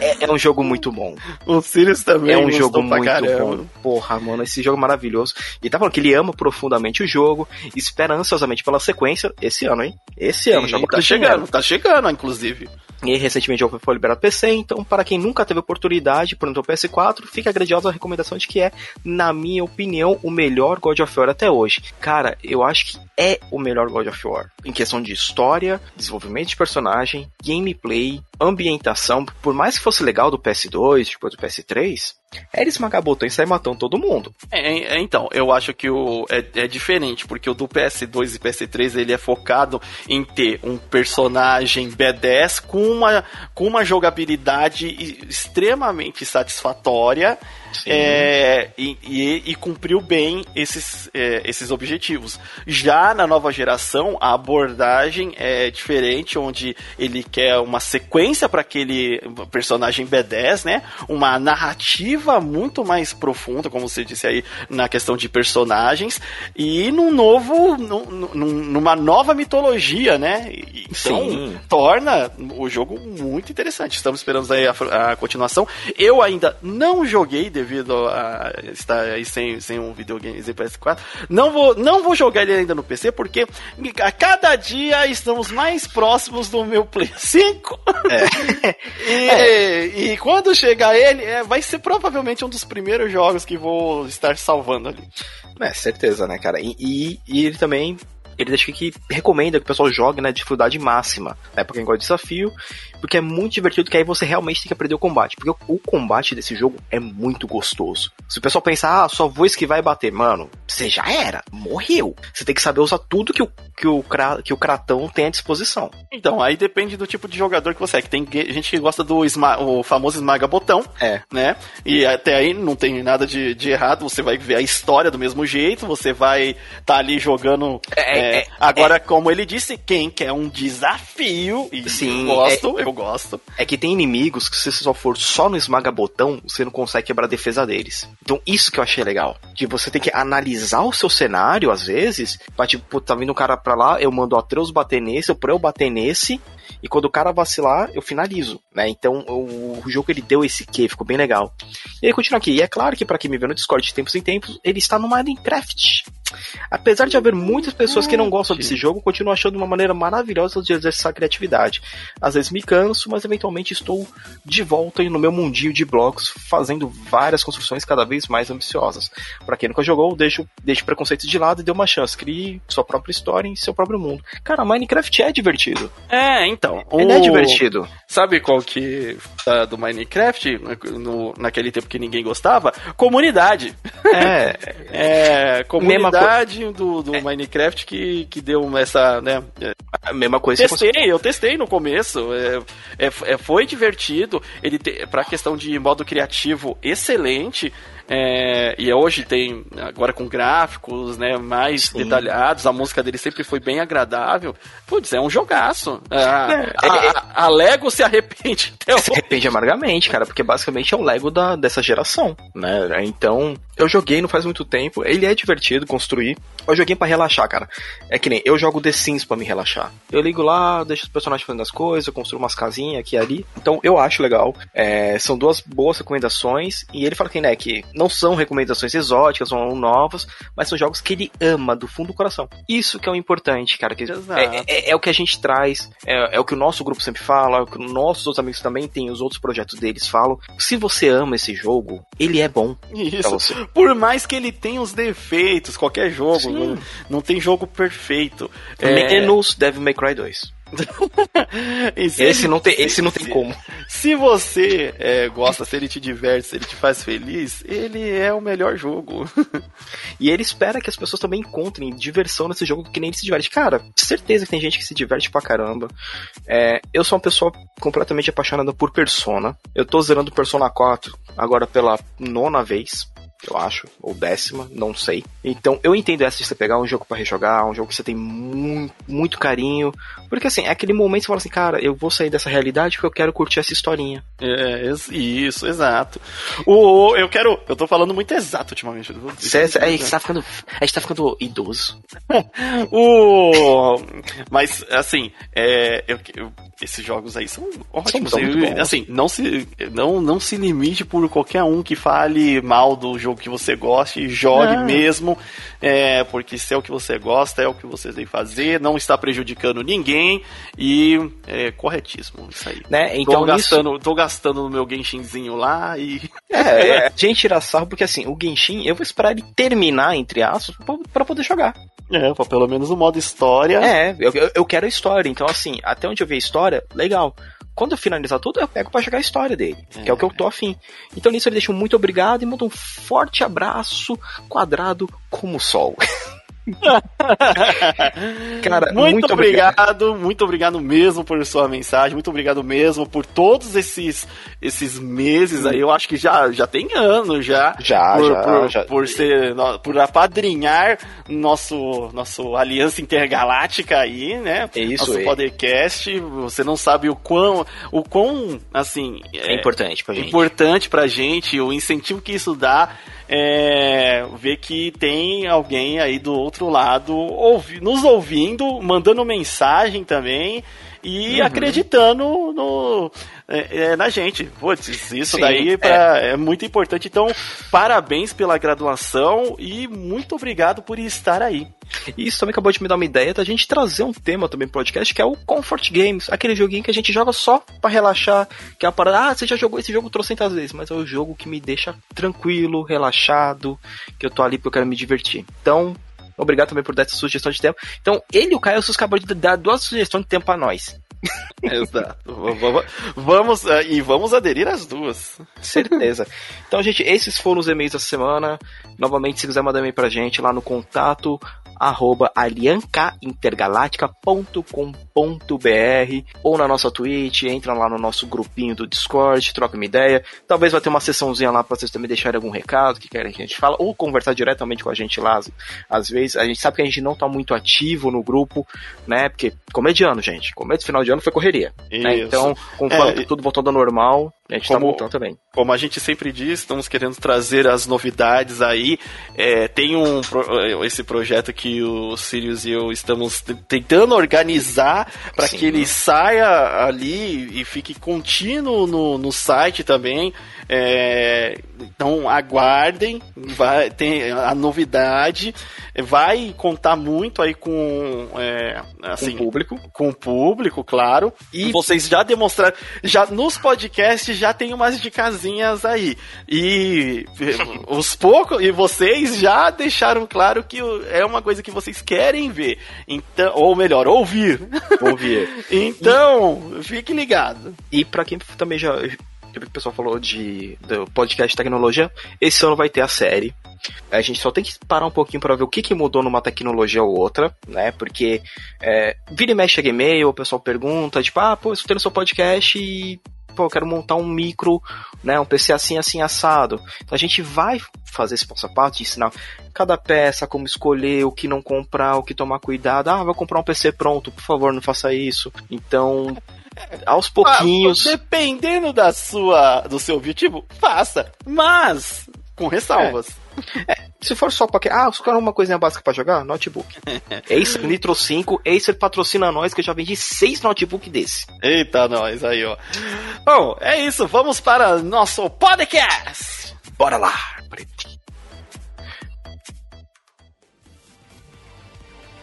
é, é um jogo muito bom. O Sirius também É um jogo muito bom. Porra, mano, esse jogo é maravilhoso. E tá falando que ele ama profundamente o jogo, espera ansiosamente pela sequência esse ano, hein? Esse ano, já Sim, tá acrescentar. chegando, tá chegando, inclusive. E recentemente jogo foi liberado PC, então para quem nunca teve oportunidade por o PS4, fica a grandiosa recomendação de que é, na minha opinião, o melhor God of War até hoje. Cara, eu acho que é o melhor God of War. Em questão de história, desenvolvimento de personagem, gameplay, ambientação, por mais que fosse legal do PS2, depois do PS3, era esmagar botão e sair matando todo mundo. É, é, então, eu acho que o é, é diferente, porque o do PS2 e PS3 ele é focado em ter um personagem B10 com uma, com uma jogabilidade extremamente satisfatória é, e, e- e cumpriu bem esses, é, esses objetivos. Já na nova geração, a abordagem é diferente, onde ele quer uma sequência para aquele personagem B10, né? Uma narrativa muito mais profunda, como você disse aí, na questão de personagens, e num novo, num- num- numa nova mitologia, né? Então, Sim. torna o jogo muito interessante. Estamos esperando aí a, a continuação. Eu ainda não joguei devido a estar aí sem, sem um videogame sem PS4. Não vou, não vou jogar ele ainda no PC porque a cada dia estamos mais próximos do meu Play 5. e, e quando chegar ele, é, vai ser provavelmente um dos primeiros jogos que vou estar salvando ali. É, certeza, né, cara? E, e, e ele também. Ele deixa que recomenda que o pessoal jogue na dificuldade máxima, né? Pra quem gosta de desafio, porque é muito divertido que aí você realmente tem que aprender o combate. Porque o, o combate desse jogo é muito gostoso. Se o pessoal pensar, ah, só vou esquivar e bater, mano, você já era, morreu. Você tem que saber usar tudo que o, que o, que o Kratão tem à disposição. Então, aí depende do tipo de jogador que você é. Que tem ge- gente que gosta do esma- o famoso esmaga-botão, É. né? E até aí não tem nada de, de errado. Você vai ver a história do mesmo jeito, você vai estar tá ali jogando. É, é, é, agora, como ele disse, quem quer um desafio, e Sim, eu gosto, eu gosto. É que tem inimigos que se você só for só no esmaga-botão, você não consegue quebrar a defesa deles. Então isso que eu achei legal. De você tem que analisar o seu cenário, às vezes, pra tipo, tá vindo um cara pra lá, eu mando o Atreus bater nesse, ou pra eu bater nesse, E quando o cara vacilar, eu finalizo, né? Então o, o jogo ele deu esse quê, ficou bem legal. E ele continua aqui. E é claro que para quem me vê no Discord de tempos em tempos, ele está no Minecraft. Apesar de haver muitas pessoas que não gostam desse jogo, continuo achando uma maneira maravilhosa de exercer a criatividade. Às vezes me canso, mas eventualmente estou de volta no meu mundinho de blocos, fazendo várias construções cada vez mais ambiciosas. Para quem nunca jogou, deixe, deixe preconceitos de lado e dê uma chance. Crie sua própria história em seu próprio mundo. Cara, Minecraft é divertido. É, então. Ele é divertido. Sabe qual que uh, do Minecraft, no, naquele tempo que ninguém gostava? Comunidade. É. é comunidade do, do é. Minecraft que, que deu essa, né? A mesma coisa. Testei, eu testei no começo. É, é, é foi divertido. Ele te, pra questão de modo criativo, excelente. É, e hoje tem, agora com gráficos né, mais Sim. detalhados, a música dele sempre foi bem agradável. Putz, é um jogaço. A, é, a, é. a, Lego se arrepende até Se arrepende amargamente, cara, porque basicamente é o Lego da, dessa geração, né? Então, eu joguei não faz muito tempo, ele é divertido construir. Eu joguei para relaxar, cara. É que nem eu jogo The Sims pra me relaxar. Eu ligo lá, deixo os personagens fazendo as coisas, eu construo umas casinhas aqui e ali. Então, eu acho legal. É, são duas boas recomendações. E ele fala que, né, que não são recomendações exóticas ou novas, mas são jogos que ele ama do fundo do coração. Isso que é o importante, cara. Que é, é, é, o que a gente traz, é, é, o que o nosso grupo sempre fala, é o que nossos outros amigos também têm, os outros projetos deles falam. Se você ama esse jogo, ele é bom. Isso. Por mais que ele tenha os defeitos, qualquer jogo, não, não, tem jogo perfeito. Menos Devil May Cry 2. esse ele, não tem, esse não tem se, como. Se você é, gosta, se ele te diverte, se ele te faz feliz, ele é o melhor jogo. e ele espera que as pessoas também encontrem diversão nesse jogo que nem ele se diverte. Cara, certeza que tem gente que se diverte pra caramba. É, eu sou uma pessoa completamente apaixonada por Persona. Eu tô zerando Persona 4 agora pela nona vez eu acho, ou décima, não sei. Então eu entendo essa de você pegar um jogo para rejogar, um jogo que você tem muito, muito carinho, porque assim, é aquele momento que você fala assim, cara, eu vou sair dessa realidade porque eu quero curtir essa historinha. É, isso, exato. O, eu quero, eu tô falando muito exato ultimamente. Cê, cê, a, gente tá ficando, a gente tá ficando idoso. o, mas assim, é, eu, eu, esses jogos aí são ótimos. São eu, assim, não se, não, não se limite por qualquer um que fale mal do jogo jogo que você goste, jogue ah. mesmo, é, porque se é o que você gosta, é o que você tem que fazer, não está prejudicando ninguém e é corretíssimo isso aí. Né? Então, tô, gastando, tô gastando no meu Genshinzinho lá e. É, é, a gente tira sarro porque assim, o Genshin, eu vou esperar ele terminar, entre aspas, para poder jogar. É, pelo menos o modo história. É, eu, eu quero a história. Então, assim, até onde eu ver a história, legal. Quando eu finalizar tudo, eu pego pra jogar a história dele, é. que é o que eu tô afim. Então nisso ele deixa um muito obrigado e manda um forte abraço quadrado como o sol. Cara, muito, muito obrigado, obrigado, muito obrigado mesmo por sua mensagem, muito obrigado mesmo por todos esses esses meses aí. Eu acho que já já tem anos já. Já, por, já, por, já. por ser por apadrinhar nosso nosso aliança intergaláctica aí, né? É isso nosso aí. podcast. Você não sabe o quão o quão assim é, é importante pra gente. Importante pra gente, o incentivo que isso dá é, ver que tem alguém aí do outro lado ouvi, nos ouvindo, mandando mensagem também e uhum. acreditando no, é, é, na gente. Putz, isso Sim, daí pra, é. é. muito importante. Então, parabéns pela graduação e muito obrigado por estar aí. Isso também acabou de me dar uma ideia da gente trazer um tema também pro podcast, que é o Comfort Games, aquele joguinho que a gente joga só para relaxar, que é a parada, ah, você já jogou esse jogo trocentas vezes, mas é o jogo que me deixa tranquilo, relaxado, que eu tô ali porque eu quero me divertir. Então, Obrigado também por dar essa sugestão de tempo. Então, ele e o Caio acabaram de dar duas sugestões de tempo pra nós. Exato. vamos uh, e vamos aderir às duas. Certeza. Então, gente, esses foram os e-mails da semana. Novamente, se quiser mandar e-mail pra gente lá no contato arroba aliancaintergaláctica.com.br ou na nossa Twitch, entra lá no nosso grupinho do Discord, troca uma ideia. Talvez vai ter uma sessãozinha lá para vocês também deixarem algum recado que querem que a gente fala, ou conversar diretamente com a gente lá. Às vezes, a gente sabe que a gente não tá muito ativo no grupo, né? Porque começo de ano, gente. Começo final de ano foi correria. Né? Então, conforme é, tudo voltando ao normal, A gente tá Como- voltando também. Como a gente sempre diz, estamos querendo trazer as novidades aí. É, tem um esse projeto que o Sirius e eu estamos tentando organizar para que ele saia ali e fique contínuo no, no site também. É, então aguardem, vai tem a novidade, vai contar muito aí com é, assim Com o público. com o público, claro. E vocês já demonstraram, já nos podcasts já tem umas dicasinhas aí. E os poucos e vocês já deixaram claro que é uma coisa que vocês querem ver. Então, ou melhor, ouvir. Ouvir. Então, fique ligado. E pra quem também já. O pessoal falou de do podcast tecnologia. Esse ano vai ter a série. A gente só tem que parar um pouquinho para ver o que, que mudou numa tecnologia ou outra, né? Porque é, vira e mexe chega e-mail, o pessoal pergunta, tipo, ah, pô, escutei no seu podcast e pô, eu quero montar um micro, né? Um PC assim, assim, assado. Então a gente vai fazer esse passo a passo ensinar cada peça, como escolher, o que não comprar, o que tomar cuidado. Ah, vai comprar um PC pronto, por favor, não faça isso. Então, aos pouquinhos. Ah, dependendo da sua, do seu objetivo, faça. Mas, com ressalvas. Se for só pra. que- Ah, os caras uma coisinha básica pra jogar? Notebook. Acer Nitro 5, Acer patrocina nós, que eu já vendi seis notebook desse. Eita, nós aí, ó. Bom, é isso. Vamos para nosso podcast. Bora lá!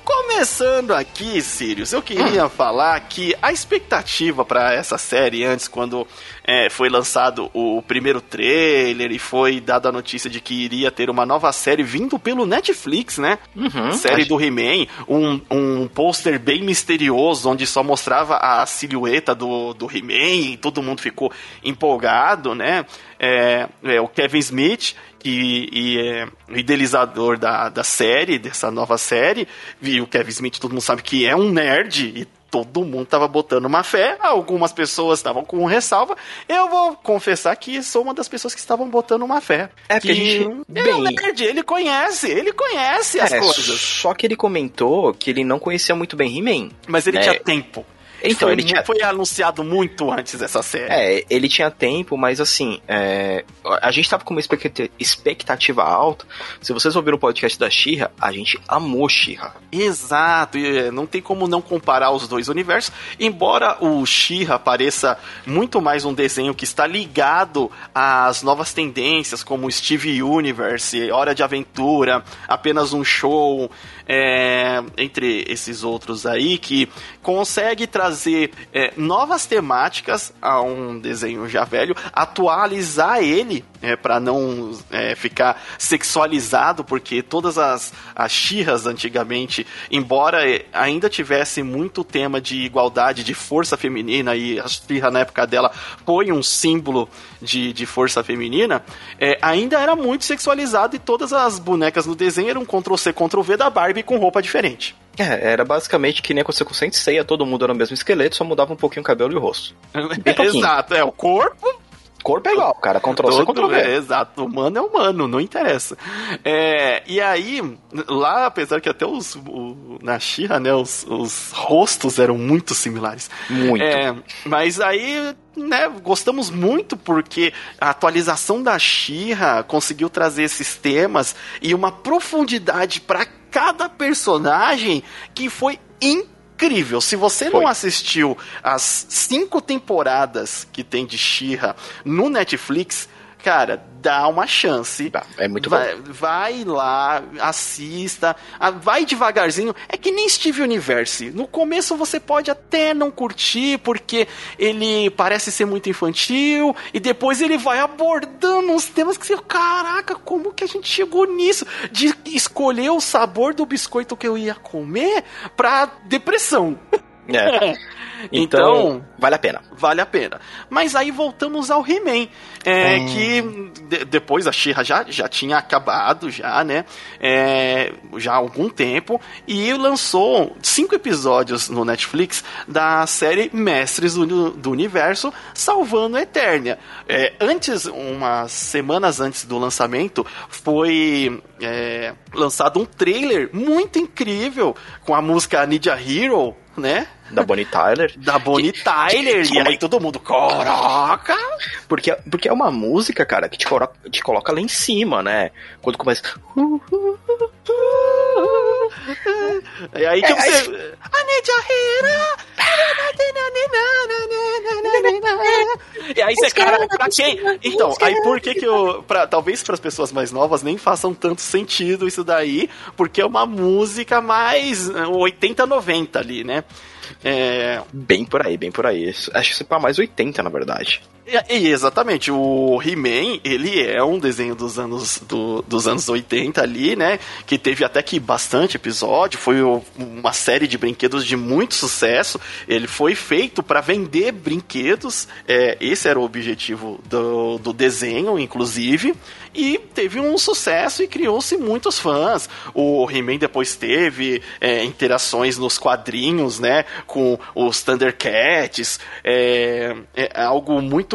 Começando aqui, Sirius, eu queria falar que a expectativa para essa série antes, quando é, foi lançado o primeiro trailer e foi dada a notícia de que iria ter uma nova série vindo pelo Netflix, né? Uhum. série do He-Man, um, um pôster bem misterioso, onde só mostrava a silhueta do, do He-Man e todo mundo ficou empolgado, né? É, é, o Kevin Smith, que e é o idealizador da, da série, dessa nova série, e o Kevin Smith, todo mundo sabe que é um nerd e todo mundo tava botando uma fé, algumas pessoas estavam com ressalva. Eu vou confessar que sou uma das pessoas que estavam botando uma fé. É, porque que a gente- é um bem- nerd, ele conhece, ele conhece as É, coisas. só que ele comentou que ele não conhecia muito bem He-Man. Mas ele É. tinha tempo. Então, foi, ele tinha. foi anunciado muito antes dessa série. É, ele tinha tempo, mas assim, é, a gente tava com uma expectati- expectativa alta. Se vocês ouviram o podcast da Shira, a gente amou Shira. Exato, e é, não tem como não comparar os dois universos, embora o She-Ra pareça muito mais um desenho que está ligado às novas tendências, como Steve Universe, Hora de Aventura, apenas um show, é, entre esses outros aí, que consegue trazer é, novas temáticas a um desenho já velho, atualizar ele é, para não é, ficar sexualizado, porque todas as, as Shihas antigamente, embora ainda tivesse muito tema de igualdade, de força feminina, e a Shira na época dela foi um símbolo de, de força feminina, é, ainda era muito sexualizado e todas as bonecas no desenho eram Ctrl-C, Ctrl-V da Barbie com roupa diferente. É, era basicamente que nem aconteceu com Seiya, todo mundo era o mesmo esqueleto, só mudava um pouquinho o cabelo e o rosto. Exato, é o corpo Corpo é igual, cara, Ctrl C, Ctrl é, V. exato, humano é humano, não interessa. É, e aí, lá, apesar que até os. o- na Xirra, né, os, os rostos eram muito similares. Muito. É, mas aí, né, gostamos muito porque a atualização da Xirra conseguiu trazer esses temas e uma profundidade para cada personagem que foi incrível. Se você não Foi. assistiu as cinco temporadas que tem de Xirra no Netflix, cara, dá uma chance. Tá, É muito vai, bom. vai lá, assista, vai devagarzinho. É que nem Steve Universe. No começo você pode até não curtir, porque ele parece ser muito infantil, e depois ele vai abordando uns temas que você, caraca, como que a gente chegou nisso? De escolher o sabor do biscoito que eu ia comer pra depressão. É. Então, Então, vale a pena. vale a pena. Mas aí voltamos ao He-Man, é, Hum. que de- depois a She-Ra já, já tinha acabado, já, né? É, já há algum tempo, e lançou cinco episódios no Netflix da série Mestres do, do Universo, salvando a Eternia. É, antes, umas semanas antes do lançamento, foi é, lançado um trailer muito incrível com a música Need a Hero, né? Da Bonnie Tyler. Da Bonnie Tyler. que- e aí todo mundo, caraca! Porque, porque é uma música, cara, que te coloca, te coloca lá em cima, né? Quando começa. E aí, tipo, É, aí- você... I need your hero. E aí você, cara, pra quem? Então, aí por que que eu... Pra, talvez para as pessoas mais novas nem façam tanto sentido isso daí, porque é uma música mais eh, 80, 90 ali, né? É, Bem por aí, bem por aí. Acho que isso é pra mais 80, na verdade. E, exatamente, o He-Man, ele é um desenho dos anos, do- dos anos 80 ali, né? Que teve até que bastante episódio, foi uma série de brinquedos de muito sucesso. Ele foi feito para vender brinquedos, é, esse era o objetivo do, do desenho, inclusive. E teve um sucesso e criou-se muitos fãs. O He-Man depois teve é, interações nos quadrinhos, né? Com os Thundercats. É, é algo muito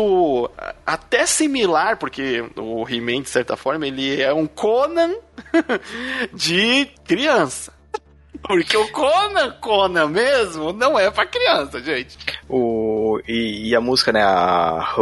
até similar, porque o He-Man, de certa forma, ele é um Conan de criança. Porque o Conan, Conan mesmo, não é pra criança, gente. O, e, e a música, né? A,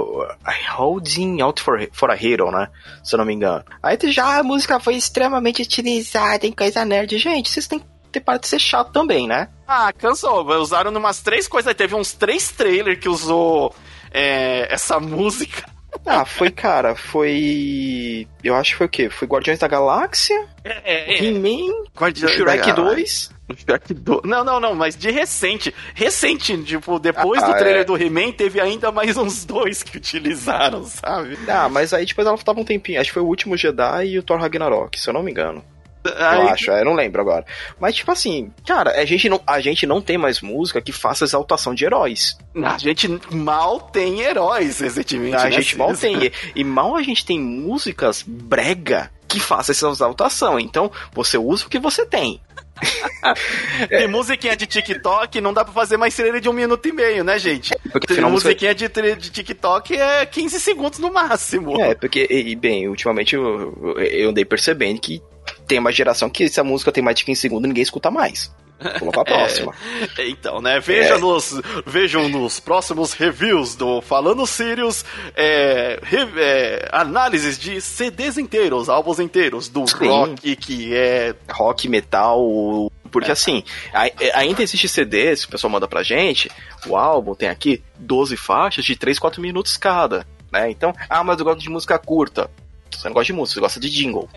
a Holding Out for, for a Hero, né? Se eu não me engano. Aí já a música foi extremamente utilizada em coisa nerd. Gente, vocês têm que ter para de ser chato também, né? Ah, cansou. Usaram numas três coisas. Teve uns três trailers que usou é, essa música. Ah, foi, cara, foi. Eu acho que foi o quê? Foi Guardiões da Galáxia, É, é, He-Man, Guardiões Shrek da- 2. Shrek 2. Não, não, não, mas de recente. Recente, tipo, depois Ah, do trailer é. do He-Man, teve ainda mais uns dois que utilizaram, sabe? Ah, mas aí depois ela tava um tempinho. Acho que foi o último Jedi e o Thor Ragnarok, se eu não me engano. Aí- Eu acho, é, eu não lembro agora. Mas, tipo assim, cara, a gente, não, a gente não tem mais música que faça exaltação de heróis. A gente mal tem heróis recentemente. A né, gente mal tem. E, e mal a gente tem músicas brega que faça essa exaltação. Então, você usa o que você tem. Tem musiquinha de TikTok, não dá pra fazer mais trailer de um minuto e meio, né, gente? Porque Tem afinal, música- musiquinha de, de TikTok é 15 segundos no máximo. É, porque, e, e, bem, ultimamente eu- eu andei percebendo que tem uma geração que se a música tem mais de 15 segundos, ninguém escuta mais. Vamos pra próxima. Então, né? Veja É. nos, vejam nos próximos reviews do Falando Sirius é, é, análises de CDs inteiros, álbuns inteiros, do Sim. rock, que é. Rock, metal. Porque assim, a- ainda existe CDs, o pessoal manda pra gente, o álbum tem aqui 12 faixas de 3, 4 minutos cada. Né? Então, ah, mas eu gosto de música curta. Você não gosta de música, você gosta de jingle.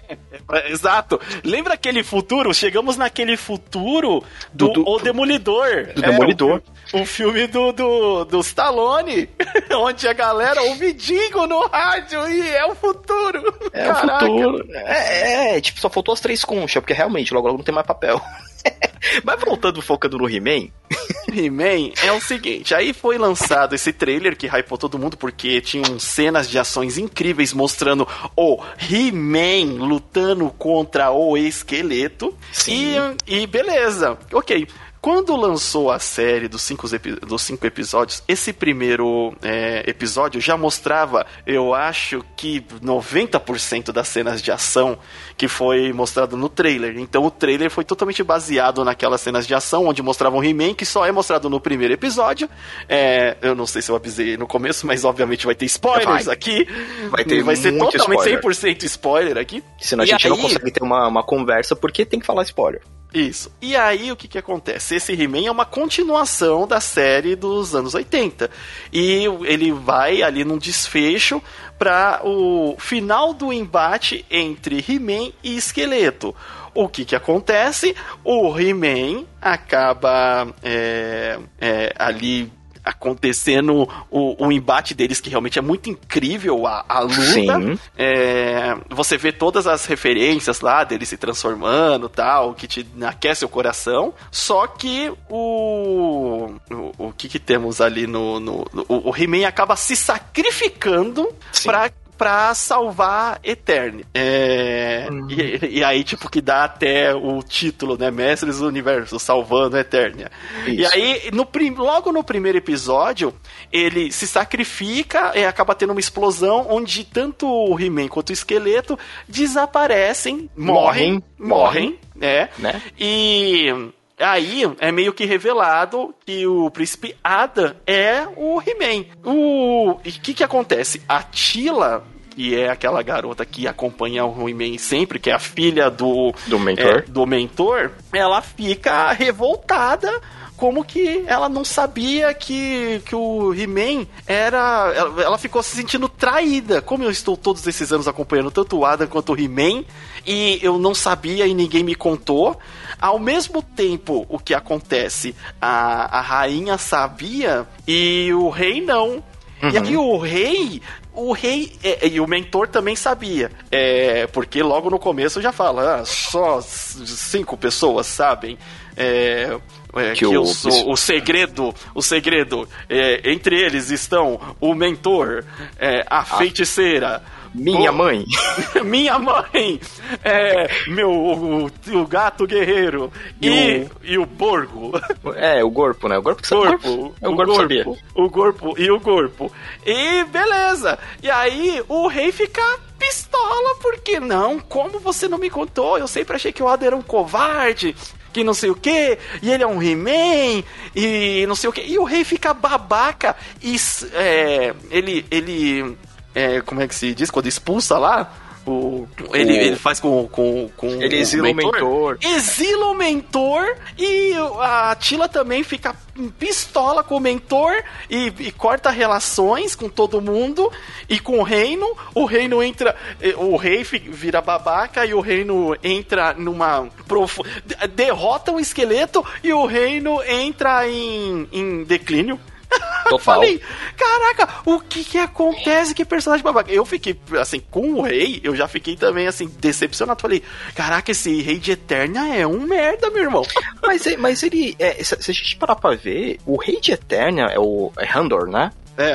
é, Exato. Lembra aquele futuro? Chegamos naquele futuro do, Do- do- O Demolidor. do É, Demolidor. O, o filme do, do, do Stallone, onde a galera ouve jingle no rádio e é o futuro. É Caraca. o futuro. É, é, tipo, só faltou as três conchas, porque realmente logo logo não tem mais papel. Mas voltando, focando no He-Man, He-Man é o seguinte, aí foi lançado esse trailer que hypou todo mundo porque tinham cenas de ações incríveis mostrando o He-Man lutando contra o esqueleto. Sim. E, e beleza, ok. Quando lançou a série dos cinco, dos cinco episódios, esse primeiro é, episódio já mostrava, eu acho que 90% das cenas de ação que foi mostrado no trailer. Então o trailer foi totalmente baseado naquelas cenas de ação onde mostravam He-Man, que só é mostrado no primeiro episódio. É, eu não sei se eu avisei no começo, mas obviamente vai ter spoilers Vai. aqui. Vai ter vai ser muito totalmente spoiler. 100% spoiler aqui. senão a E gente não aí- consegue ter uma, uma conversa porque tem que falar spoiler. Isso. E aí o que que acontece? Esse He-Man é uma continuação da série dos anos 80. E ele vai ali num desfecho para o final do embate entre He-Man e Esqueleto. O que que acontece? O He-Man acaba é, é, ali acontecendo o, o embate deles, que realmente é muito incrível a, a luta. Sim. É, você vê todas as referências lá dele se transformando tal, que te aquece o coração. Só que o. O, o que, que temos ali no. no, no- o He-Man acaba se sacrificando Sim. Pra. Salvar Eterne. É, e, e aí, tipo, que dá até o título, né? Mestres do Universo, salvando Eternia. E Isso. aí, no, prim- logo no primeiro episódio, ele se sacrifica e acaba tendo uma explosão onde tanto o He-Man quanto o esqueleto desaparecem, morrem, Morrem, morrem, né? Né? E, Aí é meio que revelado que o príncipe Adam é o He-Man. O que que acontece? A Tila que é aquela garota que acompanha o He-Man sempre, que é a filha do, Do mentor. é, do mentor, ela fica revoltada como que ela não sabia que, que o He-Man era. Ela, ela ficou se sentindo traída. Como eu estou todos esses anos acompanhando tanto o Adam quanto o He-Man, e eu não sabia e ninguém me contou. Ao mesmo tempo, o que acontece? A, a rainha sabia e o rei não. E aí o rei. O rei é, e o mentor também sabia. É, porque logo no começo já fala, ah, só cinco pessoas sabem. É, é, que, Que eu o- sou o segredo, o segredo. é, entre eles estão o mentor, é, a feiticeira. Minha o- mãe. minha mãe, é, meu, o, o gato guerreiro e, E e o borgo. É, o corpo, né? O corpo que. Corpo, É o corpo que sabia. o corpo e o corpo. E beleza. E aí o rei fica pistola, porque não? Como você não me contou? Eu sempre achei que o Adam era um covarde. Que não sei o que, e ele é um He-Man, e não sei o que. E o rei fica babaca e é, ele. ele é, como é que se diz? Quando expulsa lá. O, ele, O- ele faz com, com, com Ele exila o mentor. exila o mentor e a Tila também fica pistola com o mentor e, e corta relações com todo mundo e com o reino. O reino entra. eh, O rei vira babaca e o reino entra numa. profu- de- Derrota o esqueleto e o reino entra em, em declínio. Total. Falei, caraca, o que que acontece? Que personagem babaca. Eu fiquei, assim, com o rei, eu já fiquei também, assim, decepcionado. Falei, caraca, esse rei de Eterna é um merda, meu irmão. Mas, mas ele. é, se, a gente parar pra ver, o Rei de Eternia é o é Handor, né? É,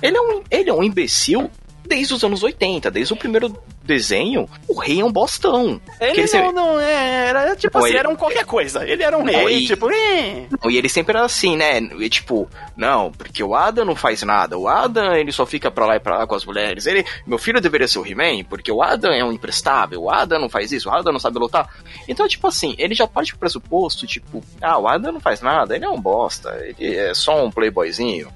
Ele é, um, ele é um imbecil desde os anos 80, desde o primeiro desenho. O rei é um bostão. ele ele não, sempre- não é, era tipo Não, assim, ele- era um qualquer coisa. Ele era um Não, rei, e- tipo. Não, E ele sempre era assim, né? E, tipo, não, porque o Adam não faz nada. O Adam, ele só fica pra lá e pra lá com as mulheres. Ele, meu filho deveria ser o He-Man, porque o Adam é um imprestável. O Adam não faz isso, o Adam não sabe lutar. Então, tipo assim, ele já parte pro pressuposto, tipo, ah, o Adam não faz nada, ele é um bosta, ele é só um playboyzinho.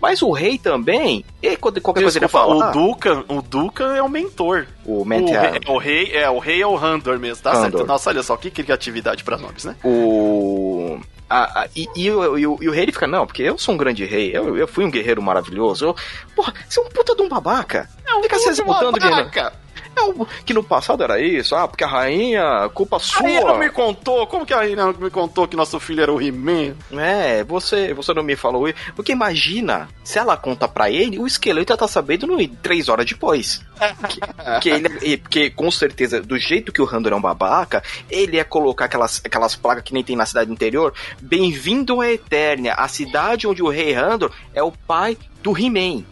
Mas o rei também, ele, qualquer coisa ele Desculpa, fala, o Dukan, o Dukan é o mentor. O O, Mentor, rei, o rei é o rei é o Handor mesmo, tá Handor. certo? Nossa, olha só, que criatividade pra nomes, né? o. a- a- e, e o- e o, e o rei ele fica, não, porque eu sou um grande rei, eu, eu fui um guerreiro maravilhoso. Eu, porra, você é um puta de um babaca. Fica se exaltando, guerreiro. É o- que no passado era isso, ah, porque a rainha, culpa A rainha não sua. me contou, como que a rainha não me contou que nosso filho era o He-Man? É, você, você não me falou isso. Porque imagina, se ela conta pra ele, o esqueleto já tá sabendo no, três horas depois. que, que ele, e- porque com certeza, do jeito que o Randor é um babaca, ele ia colocar aquelas, aquelas placas que nem tem na cidade interior. Bem-vindo a Eternia, a cidade onde o rei Randor é o pai do He-Man.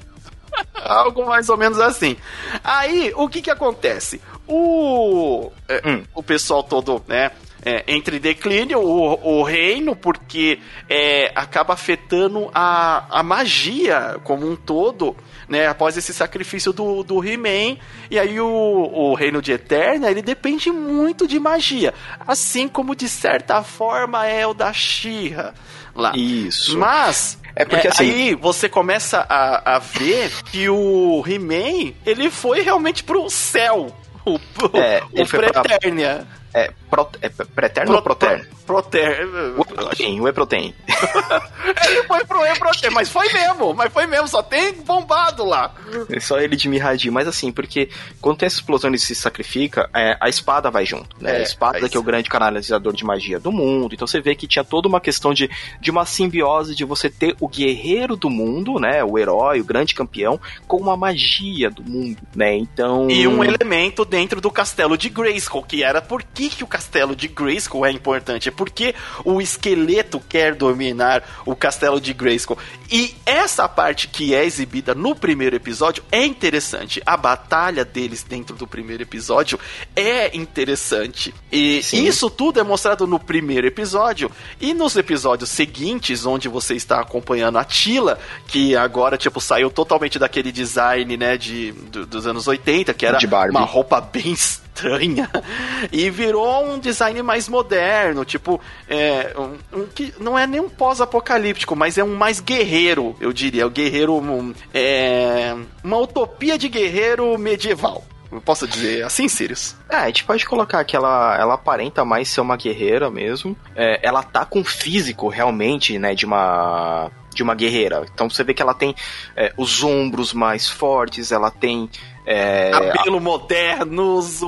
Algo mais ou menos assim. Aí, o que que acontece? O, é, Hum. o pessoal todo, né? é, entra em declínio, o, o reino, porque é, acaba afetando a, a magia como um todo, né? Após esse sacrifício do, do He-Man. E aí o, o reino de Eterna, ele depende muito de magia. Assim como, de certa forma, é o da She-Ra lá. Isso. Mas É porque, é, assim- aí você começa a, a ver que o He-Man ele foi realmente pro céu. O, o, É, o ele foi pra- Preternia. É, pro, é preterno ou proterno? Proter. O E-Protein, o E-Protein. Ele foi pro E-Proter, mas foi mesmo, mas foi mesmo, só tem bombado lá. É só ele de Mihadi, mas assim, porque quando tem essa explosão e se sacrifica, é, a espada vai junto, né? É, a espada aí que é o grande canalizador de magia do mundo. Então você vê que tinha toda uma questão de, de uma simbiose de você ter o guerreiro do mundo, né? O herói, o grande campeão, com uma magia do mundo, né? Então. E um elemento dentro do castelo de Grayskull, que era por que, que o castelo de Grayskull é importante? É porque o esqueleto quer dominar o castelo de Grayskull. E essa parte que é exibida no primeiro episódio é interessante. A batalha deles dentro do primeiro episódio é interessante. E Sim. isso tudo é mostrado no primeiro episódio. E nos episódios seguintes, onde você está acompanhando a Tila, que agora, tipo, saiu totalmente daquele design, né, de, do- dos anos 80, que era uma roupa bem estranha e virou um design mais moderno, tipo, é, um, um que não é nem um pós-apocalíptico, mas é um mais guerreiro, eu diria. O guerreiro. Um, é, uma utopia de guerreiro medieval. Posso dizer assim, Sirius? É, a gente pode colocar que ela, ela aparenta mais ser uma guerreira mesmo. É, ela tá com físico realmente, né, de uma de uma guerreira. Então você vê que ela tem é, os ombros mais fortes, ela tem. É, Cabelo a... modernos.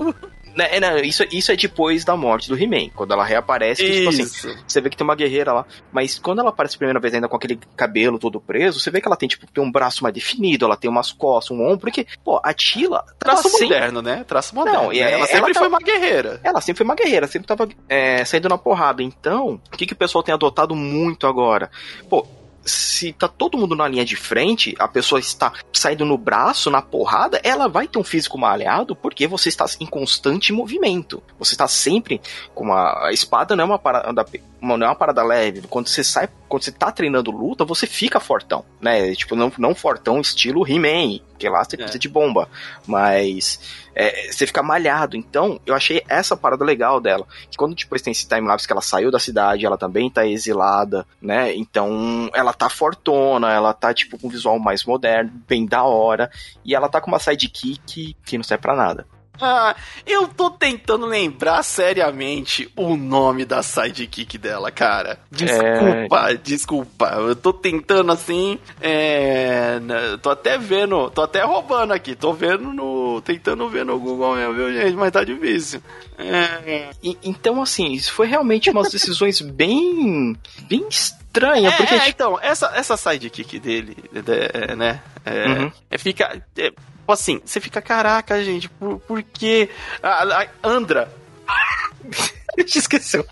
Né, né, isso, isso é depois da morte do He-Man. Quando ela reaparece, que, tipo assim, você vê que tem uma guerreira lá. Mas quando ela aparece a primeira vez ainda com aquele cabelo todo preso, você vê que ela tem, tipo, tem um braço mais definido, ela tem umas costas, um ombro, porque, pô, a Tila. Traço sempre... moderno, né? Traço moderno. Não, e né? ela sempre ela foi uma guerreira. Ela sempre foi uma guerreira, sempre tava é, saindo na porrada. Então, o que, que o pessoal tem adotado muito agora? Pô, se tá todo mundo na linha de frente, a pessoa está saindo no braço, na porrada, ela vai ter um físico malhado porque você está em constante movimento. Você está sempre com uma. A espada não é uma parada, não é uma parada leve. Quando você sai, quando você tá treinando luta, você fica fortão, né? Tipo, não, não fortão estilo He-Man, que lá você é. precisa de bomba. Mas é, você fica malhado. Então, eu achei essa parada legal dela. Que quando depois tem esse timelapse que ela saiu da cidade, ela também tá exilada, né? Então, ela tá fortona, ela tá, tipo, com um visual mais moderno, bem da hora. E ela tá com uma sidekick que não serve pra nada. Ah, eu tô tentando lembrar seriamente o nome da sidekick dela, cara. Desculpa, é... desculpa. Eu tô tentando assim. É... Tô até vendo, tô até roubando aqui. Tô vendo no. Tentando ver no Google mesmo, viu, gente? Mas tá difícil. É... E, então, assim, isso foi realmente umas decisões bem. bem estranhas. É, porque, é, então, essa, essa sidekick dele, né? É, uhum. é, fica. É, assim, você fica, caraca, gente, por, por que. Andra. Esqueceu.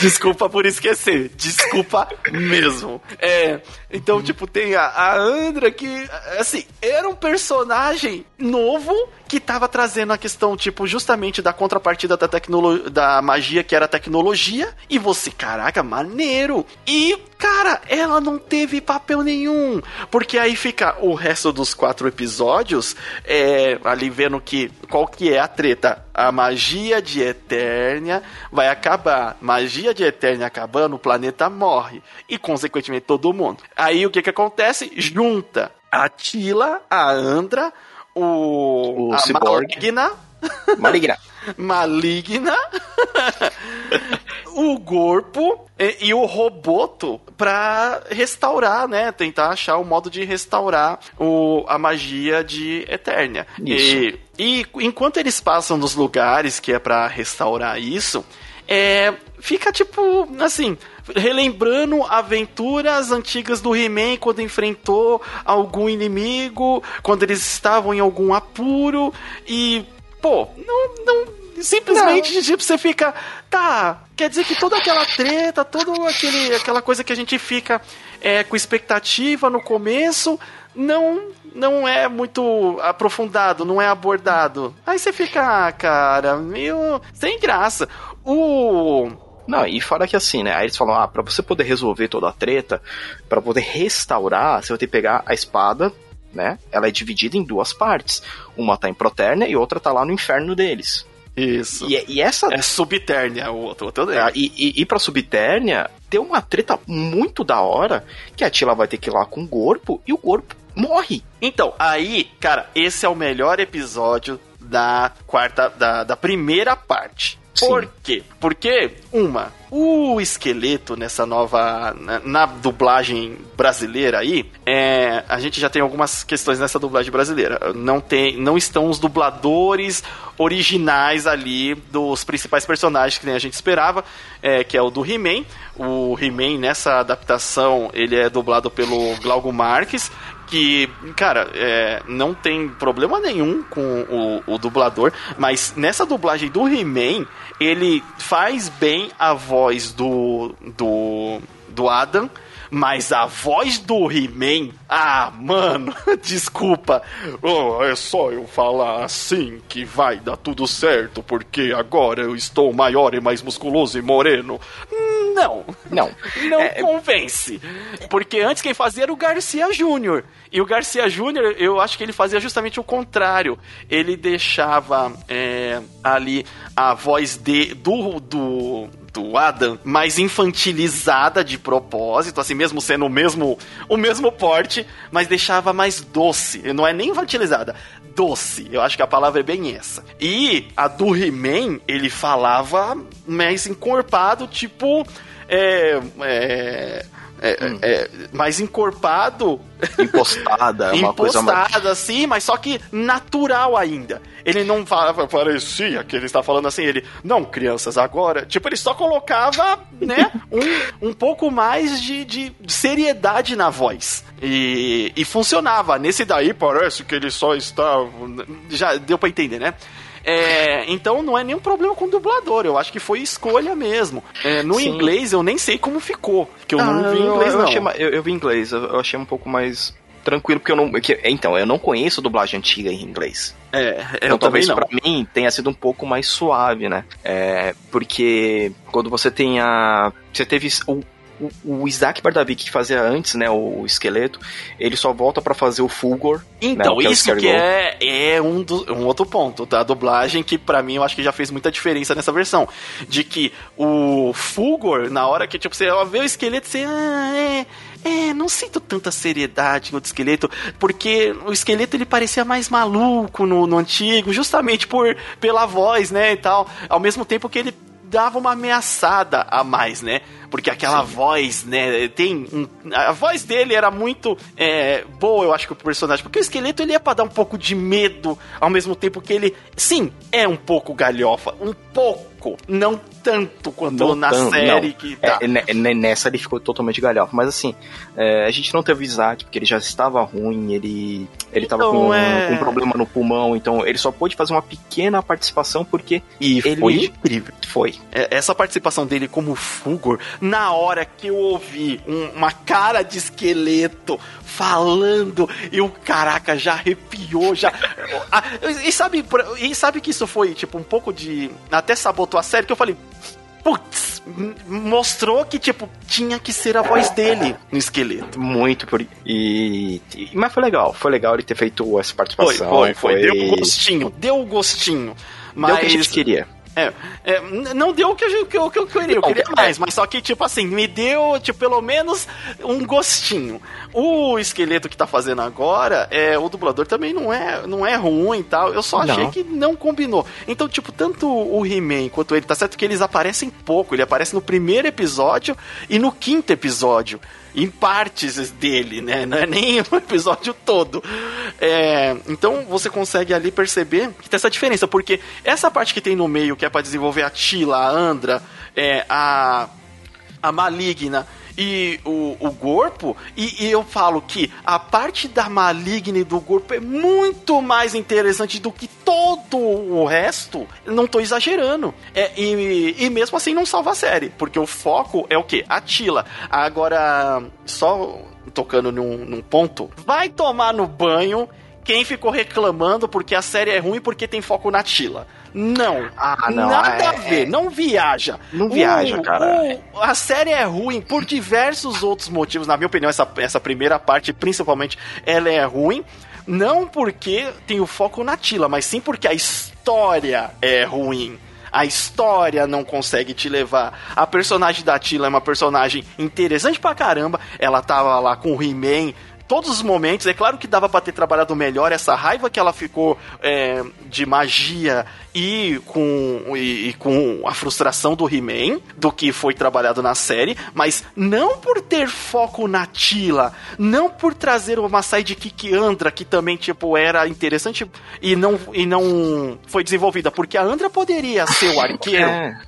Desculpa por esquecer. Desculpa mesmo. É, então, tipo, tem a, a Andra que, assim, era um personagem novo que tava trazendo a questão, tipo, justamente da contrapartida da tecnologia, da magia que era tecnologia, e você, caraca, maneiro. E, cara, ela não teve papel nenhum, porque aí fica o resto dos quatro episódios, é, ali vendo que, qual que é a treta? A magia de Eternia vai acabar. Magia de Eternia acabando, o planeta morre. E, consequentemente, todo mundo. Aí, o que que acontece? Junta a Tila, a Andra, o, o a Cyborg. Maligna. Maligna. Maligna. o corpo e, e, o Roboto pra restaurar, né? Tentar achar o modo de restaurar o, a magia de Eternia. Isso. E, e enquanto eles passam nos lugares que é para restaurar isso, é, fica tipo assim relembrando aventuras antigas do He-Man quando enfrentou algum inimigo, quando eles estavam em algum apuro e pô, não, não simplesmente não. tipo você fica, tá, quer dizer que toda aquela treta, toda aquele aquela coisa que a gente fica é, com expectativa no começo, não não é muito aprofundado, não é abordado. Aí você fica, ah, cara, meio sem graça. O não, e fora que assim, né? Aí eles falam, ah, pra você poder resolver toda a treta, para poder restaurar, você vai ter que pegar a espada, né? Ela é dividida em duas partes. Uma tá em Proternia e outra tá lá no inferno deles. Isso. E, e essa. É Subternia, o outro. outro é, e, e, e pra Subternia, tem uma treta muito da hora que a Tila vai ter que ir lá com o corpo e o corpo morre. Então, aí, cara, esse é o melhor episódio da quarta. da, da primeira parte. Por quê? Porque, uma, o esqueleto nessa nova. Na, na, dublagem brasileira aí, é, a gente já tem algumas questões nessa dublagem brasileira. Não, tem, não estão os dubladores originais ali dos principais personagens que nem a gente esperava, é, que é o do He-Man. O He-Man nessa adaptação ele é dublado pelo Glauco Marques, que, cara, é, não tem problema nenhum com o, o, dublador, mas nessa dublagem do He-Man, ele faz bem a voz do, do, do Adam, mas a voz do He-Man, ah, mano, desculpa. Oh, é só eu falar assim que vai dar tudo certo, porque agora eu estou maior e mais musculoso e moreno. Hum, Não. Não. Não É- convence. Porque antes quem fazia era o Garcia Júnior. E o Garcia Júnior, eu acho que ele fazia justamente o contrário. Ele deixava é, ali a voz de, do, do, do Adam mais infantilizada de propósito, assim mesmo sendo o mesmo, o mesmo porte, mas deixava mais doce. Não é nem infantilizada, doce. Eu acho que a palavra é bem essa. E a do He-Man, ele falava mais encorpado, tipo. É, é, é, é, mais encorpado, Impostada, é uma coisa mais. impostado assim, mas só que natural ainda. Ele não falava, parecia que ele está falando assim, ele, não, crianças, agora. Tipo, ele só colocava, né, um, um pouco mais de, de seriedade na voz. E, e funcionava. Nesse daí parece que ele só está. Já deu pra entender, né? É, então não é nenhum problema com o dublador, eu acho que foi escolha mesmo. É, no Sim. inglês eu nem sei como ficou, que eu não Ah, vi em inglês eu, não. achei eu, eu vi inglês, eu, eu achei um pouco mais tranquilo, porque eu não. que- então, eu não conheço dublagem antiga em inglês. É, então, talvez não. pra mim tenha sido um pouco mais suave, né? É, porque quando você tem a. Você teve o. O, o Isaac Bardavik que fazia antes, né, o esqueleto, ele só volta pra fazer o Fulgor. Então, né, o que é o isso que Scarecrow. é, é um, do- um outro ponto da dublagem que pra mim eu acho que já fez muita diferença nessa versão. De que o Fulgor, na hora que tipo, você vê o esqueleto, você. Ah, é, é, não sinto tanta seriedade no esqueleto, porque o esqueleto ele parecia mais maluco no, no antigo, justamente por pela voz, né, e tal. Ao mesmo tempo que ele dava uma ameaçada a mais, né? Porque aquela voz, né? Tem. um- a voz dele era muito é, boa, eu acho que o personagem. Porque o esqueleto ele é pra dar um pouco de medo, ao mesmo tempo que ele, sim, é um pouco galhofa. Um pouco. Não tanto quanto Não na tão- série não. que tá. É, ne- ne- nessa ele ficou totalmente galhofa. Mas assim, é, a gente não teve o Isaac, porque ele já estava ruim, ele, ele tava Então, com, é- com um problema no pulmão, então ele só pôde fazer uma pequena participação porque E ele foi incrível. foi. É, Essa participação dele como Fulgor, na hora que eu ouvi um- uma cara de esqueleto falando, e o caraca já arrepiou, já. E, sabe, e sabe que isso foi, tipo, um pouco de. Até sabotou a série, que eu falei. Putz, mostrou que, tipo, tinha que ser a voz dele no esqueleto. Muito por. E, e- Mas foi legal, foi legal ele ter feito essa Foi, participação. foi, foi. Deu um gostinho, deu um gostinho. Mas, Deu o que a gente queria. É, é, não deu o que eu, que eu, que eu queria, eu queria é. mais, mas só que, tipo assim, me deu, tipo, pelo menos um gostinho. O esqueleto que tá fazendo agora, é, o dublador também não é, não é ruim e tal, eu só achei Não. que não combinou. Então, tipo, tanto o He-Man quanto ele, tá certo que eles aparecem pouco, ele aparece no primeiro episódio e no quinto episódio. Em partes dele, né? Não é nem o episódio todo. É, então você consegue ali perceber que tem essa diferença, porque essa parte que tem no meio, que é pra desenvolver a Tila, a Andra, é, a, a Maligna e o, o corpo, e, e eu falo que a parte da Maligna e do corpo é muito mais interessante do que todo o resto. Não tô exagerando. É, e, e mesmo assim não salva a série, porque o foco é o quê? A Tila. Agora, só tocando num, num ponto, vai tomar no banho quem ficou reclamando porque a série é ruim porque tem foco na Tila. Não. Ah, não, Nada é- a ver. Não viaja. Não viaja, cara. o- a série é ruim por diversos outros motivos. Na minha opinião, essa, essa primeira parte, principalmente, ela é ruim. Não porque tem o foco na Tila, mas sim porque a história é ruim. A história não consegue te levar. A personagem da Tila é uma personagem interessante pra caramba. Ela tava lá com o He-Man todos os momentos. É claro que dava pra ter trabalhado melhor essa raiva que ela ficou é, de magia e com, e, e com a frustração do He-Man do que foi trabalhado na série, mas não por ter foco na Tila, não por trazer uma sidekick Andra que também tipo era interessante e não e não foi desenvolvida, porque a Andra poderia ser o arqueiro. É.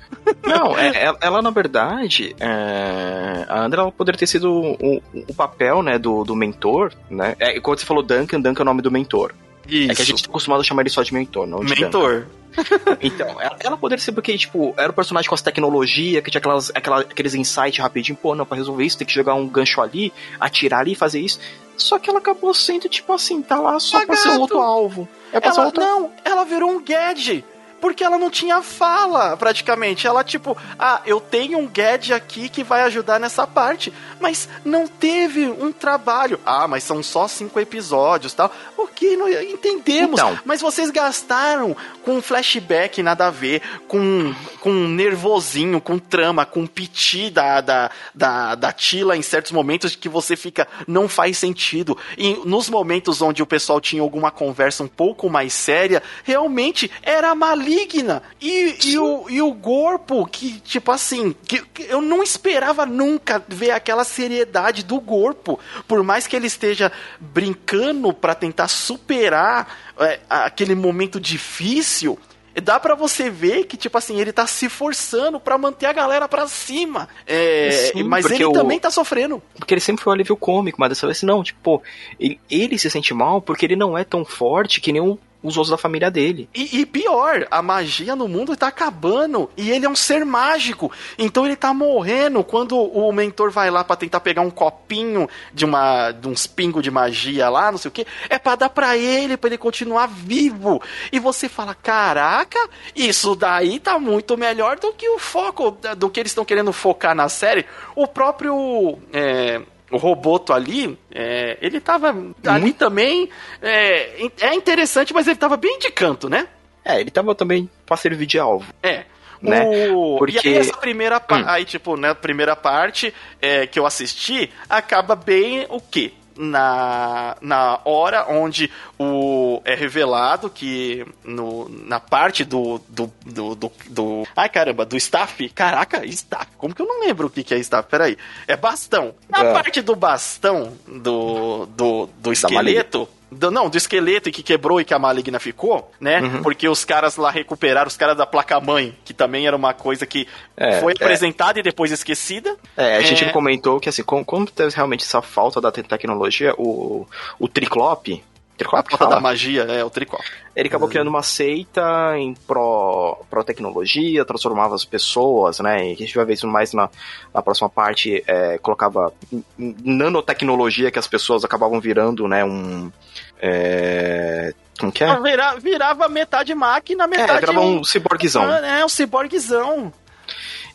Não, é- é- ela na verdade, é, a Andra ela poderia ter sido o, o papel né, do, do mentor, né? É, quando você falou Duncan, Duncan é o nome do mentor. Isso. É que a gente tá acostumado a chamar ele só de mentor, não de mentor. Então, ela, poderia ser porque, tipo, era o personagem com as tecnologias, que tinha aquelas, aquela- aqueles insights rapidinho, pô, não, pra resolver isso tem que jogar um gancho ali, atirar ali, fazer isso. Só que ela acabou sendo, tipo assim, tá lá só pra ser Apagado. outro alvo. É pra ser Ela, outro não, ela virou um gadget. Porque ela não tinha fala, praticamente. Ela, tipo, ah, eu tenho um gadget aqui que vai ajudar nessa parte, mas não teve um trabalho. Ah, mas são só cinco episódios tal. Ok, não, entendemos. Então. Mas vocês gastaram com flashback nada a ver, com, com nervosinho, com trama, com piti da, da, da, da Tila em certos momentos que você fica, não faz sentido. E nos momentos onde o pessoal tinha alguma conversa um pouco mais séria, realmente era maligna. E, e, o, e o corpo, que, tipo assim, que, que eu não esperava nunca ver aquela seriedade do corpo. Por mais que ele esteja brincando para tentar superar é, aquele momento difícil, dá para você ver que, tipo assim, ele tá se forçando para manter a galera pra cima. É, Sim, mas ele o... também tá sofrendo. Porque ele sempre foi um alívio cômico, mas dessa vez não, tipo, ele, ele se sente mal porque ele não é tão forte que nem o os outros da família dele. E, e, pior, a magia no mundo tá acabando e ele é um ser mágico. Então ele tá morrendo quando o mentor vai lá para tentar pegar um copinho de uma de uns pingos de magia lá, não sei o que, é para dar para ele, para ele continuar vivo. E você fala: "Caraca, isso daí tá muito melhor do que o foco do que eles estão querendo focar na série". O próprio é, o Roboto ali, é, ele tava ali também. É, é interessante, mas ele tava bem de canto, né? É, ele tava também pra servir de alvo. É. Né? O... Porque... E aí essa primeira hum. aí, tipo, né, primeira parte é, que eu assisti acaba bem o quê? Na, na hora onde o é revelado que no, na parte do, do, do, do, do Ai caramba, do staff. Caraca, staff. Como que eu não lembro o que, que é staff? Peraí. É bastão. Na é. parte do bastão do, do, do esqueleto do, não, do esqueleto que quebrou e que a maligna ficou, né? Uhum. Porque os caras lá recuperaram, os caras da placa-mãe, que também era uma coisa que é, foi é. apresentada é. e depois esquecida. É, a gente é. comentou que, assim, como, como teve realmente essa falta da tecnologia, o, o Triclope, Triclope falta da magia, é, o Triclope. Ele acabou uhum. criando uma seita em pró, pró tecnologia, transformava as pessoas, né? E a gente vai ver isso mais na, na próxima parte, é, colocava nanotecnologia que as pessoas acabavam virando, né? Um. É, como que é? Ah, vira, virava metade máquina, metade. É, virava um ciborguezão. É, um ciborguezão.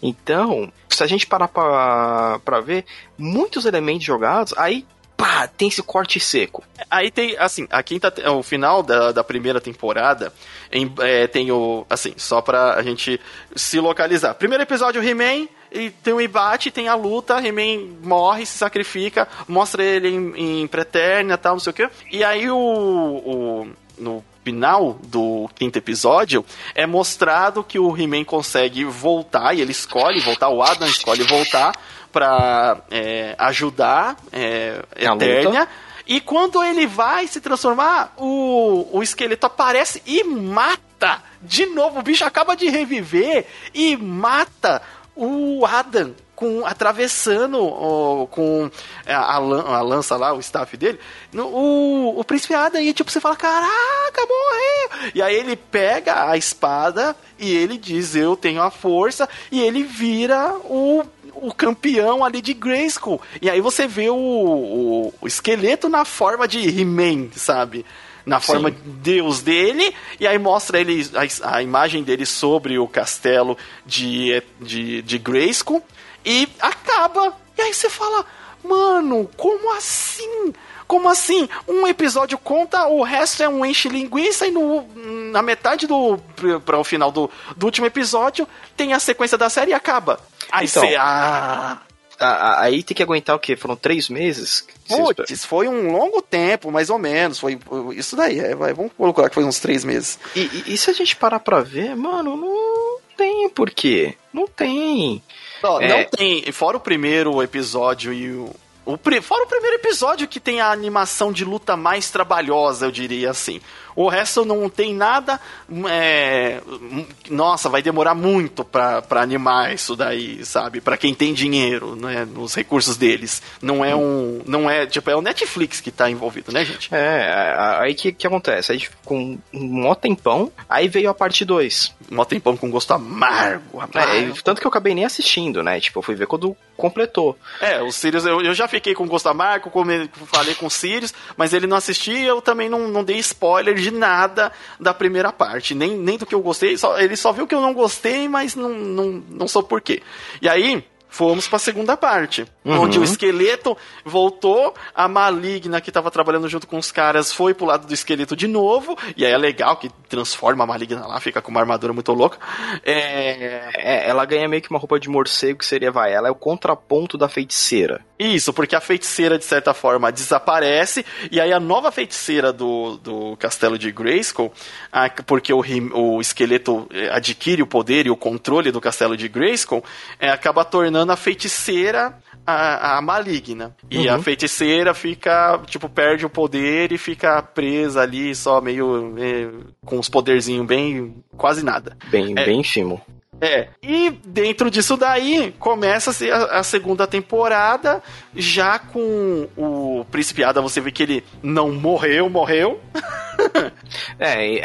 Então, se a gente parar pra, pra ver, muitos elementos jogados, aí pá, tem esse corte seco. Aí tem, assim, a quinta, o final da, da primeira temporada em, é, tem o, assim, só pra a gente se localizar. Primeiro episódio, He-Man, e tem um embate, tem a luta, He-Man morre, se sacrifica, mostra ele em, em Preternia e tal, não sei o que. E aí o, o no final do quinto episódio, é mostrado que o He-Man consegue voltar, e ele escolhe voltar, o Adam escolhe voltar para é, ajudar é, Eternia. E quando ele vai se transformar, o, o esqueleto aparece e mata. De novo, o bicho acaba de reviver e mata o Adam com atravessando o, com a, a, lança lá, o staff dele, no, o, o príncipe Adam, e tipo, você fala, caraca, morreu! E aí ele pega a espada e ele diz, eu tenho a força, e ele vira o, o campeão ali de Grayskull. E aí você vê o, o, o esqueleto na forma de He-Man, sabe? Na forma Sim. de Deus dele, e aí mostra ele a, a, imagem dele sobre o castelo de, de, de Grayskull, e acaba. E aí você fala, mano, como assim? Como assim? Um episódio conta, o resto é um enche linguiça e no, na metade do para o final do, do último episódio tem a sequência da série e acaba. Aí então, você ah, aí tem que aguentar o quê? Foram três meses? Putz, foi um longo tempo, mais ou menos. Foi isso daí. É, vai, vamos colocar que foi uns três meses. E, e, e se a gente parar pra ver, mano, não tem porquê. Não tem. Não, é... não tem. Fora o primeiro episódio e o. o fora o primeiro episódio que tem a animação de luta mais trabalhosa, eu diria assim. O resto não tem nada. É, nossa, vai demorar muito pra, pra animar isso daí, sabe? Pra quem tem dinheiro, né? Nos recursos deles. Não é um. Não é. Tipo, é o Netflix que tá envolvido, né, gente? É, aí que, que acontece? Aí com um mó tempão, aí veio a parte 2. mó tempão com gosto amargo. amargo. É, tanto que eu acabei nem assistindo, né? Tipo, eu fui ver quando completou. É, o Sirius, eu, eu já fiquei com gosto amargo, falei com o Sirius, mas ele não assistia eu também não, não dei spoiler de nada da primeira parte, nem, nem do que eu gostei, só- ele só viu que eu não gostei, mas não, não, não sou porquê. E aí, fomos pra segunda parte, Uhum. onde o esqueleto voltou, a maligna que tava trabalhando junto com os caras foi pro lado do esqueleto de novo, e aí é legal que transforma a maligna lá, fica com uma armadura muito louca. É, É, ela ganha meio que uma roupa de morcego, que seria, vai, ela é o contraponto da feiticeira. Isso, porque a feiticeira, de certa forma, desaparece, e aí a nova feiticeira do, do castelo de Grayskull, ah, porque o, o esqueleto eh, adquire o poder e o controle do castelo de Grayskull, eh, acaba tornando a feiticeira a, a maligna. E a feiticeira fica, tipo, perde o poder e fica presa ali, só meio eh, com os poderzinhos bem. quase nada. Bem, É. bem fimo. É, e dentro disso daí começa-se a, a segunda temporada, já com o Príncipe Ada, você vê que ele não morreu, morreu. É,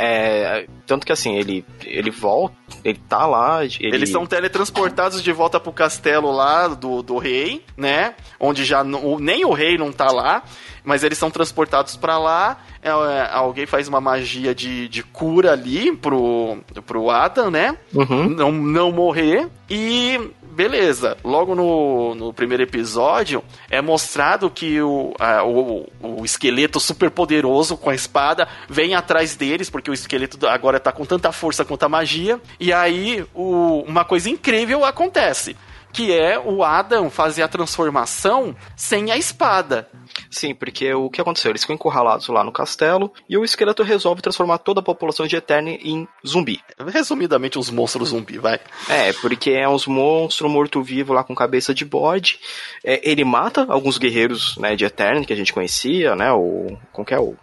é, tanto que assim, ele, ele volta, ele tá lá, ele... Eles são teletransportados de volta pro castelo lá do, do rei, né? Onde já não- o- nem o rei não tá lá, mas eles são transportados pra lá. É, é, alguém faz uma magia de, de cura ali pro, pro Adam, né? Uhum. não, não morrer. E beleza, logo no, no primeiro episódio é mostrado que o, a- o, o esqueleto super poderoso com a espada vem atrás deles, porque o esqueleto agora tá com tanta força quanto a magia. E aí o- uma coisa incrível acontece. Que é o Adam fazer a transformação sem a espada. Sim, porque o que aconteceu? Eles ficam encurralados lá no castelo e o esqueleto resolve transformar toda a população de Eterni em zumbi. Resumidamente, uns monstros zumbi, vai. É, porque é uns monstros morto-vivo lá com cabeça de bode. É, ele mata alguns guerreiros né, de Eterni que a gente conhecia, né? O. Como que é? O.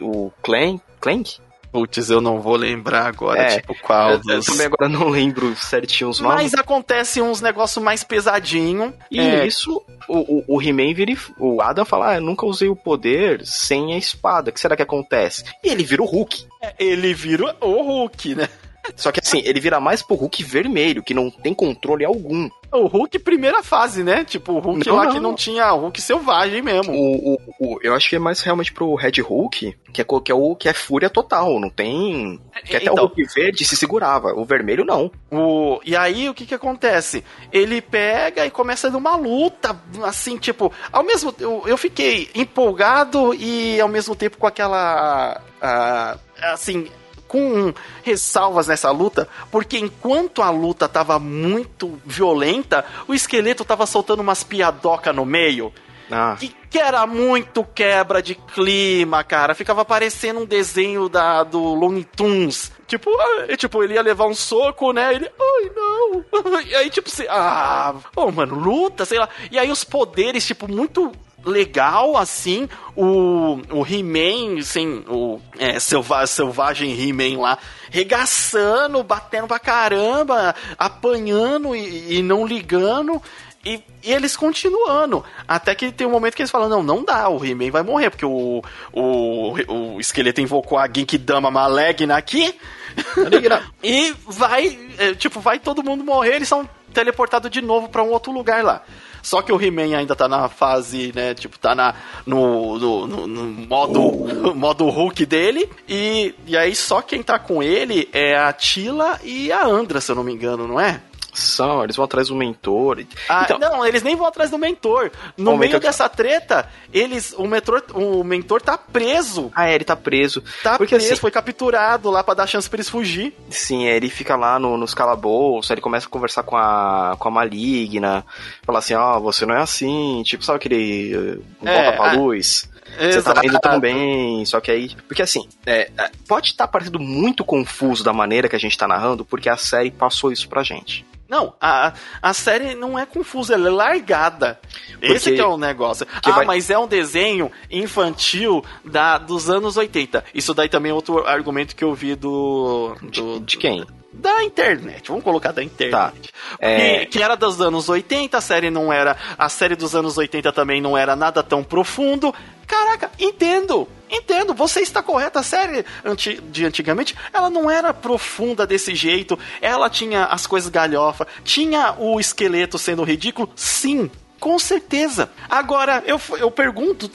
O Clank? Clank? Putz, eu não vou lembrar agora, É, tipo, qual Eu, eu dos... também agora não lembro certinho os nomes. Mas acontece uns negócios mais pesadinho. E É, isso, o, o, o He-Man vira. e- O Adam fala: ah, eu nunca usei o poder sem a espada. O que será que acontece? E ele vira o Hulk. ele vira o Hulk, né? Só que assim, ele vira mais pro Hulk vermelho, que não tem controle algum. O Hulk primeira fase, né? Tipo, o Hulk Não, lá não. que não tinha Hulk selvagem mesmo. O, o, o- eu acho que é mais realmente pro Red Hulk, que é, que é o que é fúria total, não tem. Que até Então. o Hulk verde se segurava, o vermelho não. O... E aí, o que que acontece? Ele pega e começa numa luta, assim, tipo, ao mesmo eu, eu fiquei empolgado e ao mesmo tempo com aquela. ah, assim. Com ressalvas nessa luta, porque enquanto a luta tava muito violenta, o esqueleto tava soltando umas piadoca no meio. Ah, Que, que era muito quebra de clima, cara. Ficava parecendo um desenho da, do Looney Tunes. Tipo, ah, tipo, ele ia levar um soco, né? Ele, ai, não. E aí, tipo, você, ah, oh, mano, luta, sei lá. E aí os poderes, tipo, muito legal, assim, o, o He-Man, assim, o é, selva, selvagem He-Man lá, regaçando, batendo pra caramba, apanhando e, e não ligando. E, e eles continuando. Até que tem um momento que eles falam: não, não dá, o He-Man vai morrer, porque o, o, o esqueleto invocou a Genkidama Malegna aqui. e vai, é, tipo, vai todo mundo morrer, eles são teleportados de novo pra um outro lugar lá. Só que o He-Man ainda tá na fase, né? Tipo, tá na, no, no, no- no modo, modo Hulk dele. E, e aí só quem tá com ele é a Tila e a Andra, se eu não me engano, não é? São, eles vão atrás do mentor. Ah, então, não, eles nem vão atrás do mentor. No meio mentor- dessa treta, eles, o mentor, o mentor tá preso. ah, é, ele tá preso. Tá Porque preso, assim- foi capturado lá pra dar chance pra eles fugir. Sim, é, ele fica lá no, nos calabouços, ele começa a conversar com a, com a maligna, fala assim, ó, você não é assim, tipo, sabe aquele uh, É, volta pra ah, luz? Você tá indo tão bem, só que aí. Porque assim, é, é, pode estar parecendo muito confuso da maneira que a gente tá narrando, porque a série passou isso pra gente. Não, a, a série não é confusa, ela é largada. Esse Porque- que é o negócio. ah, vai- mas é um desenho infantil da, dos anos 80. Isso daí também é outro argumento que eu vi do. do De quem? Da internet, vamos colocar da internet. Tá. É. Que era dos anos 80, a série não era. A série dos anos 80 também não era nada tão profundo. caraca, entendo. Entendo, você está correta. A série anti de antigamente, ela não era profunda desse jeito. Ela tinha as coisas galhofa, tinha o esqueleto sendo ridículo. Sim, com certeza. Agora, eu, eu pergunto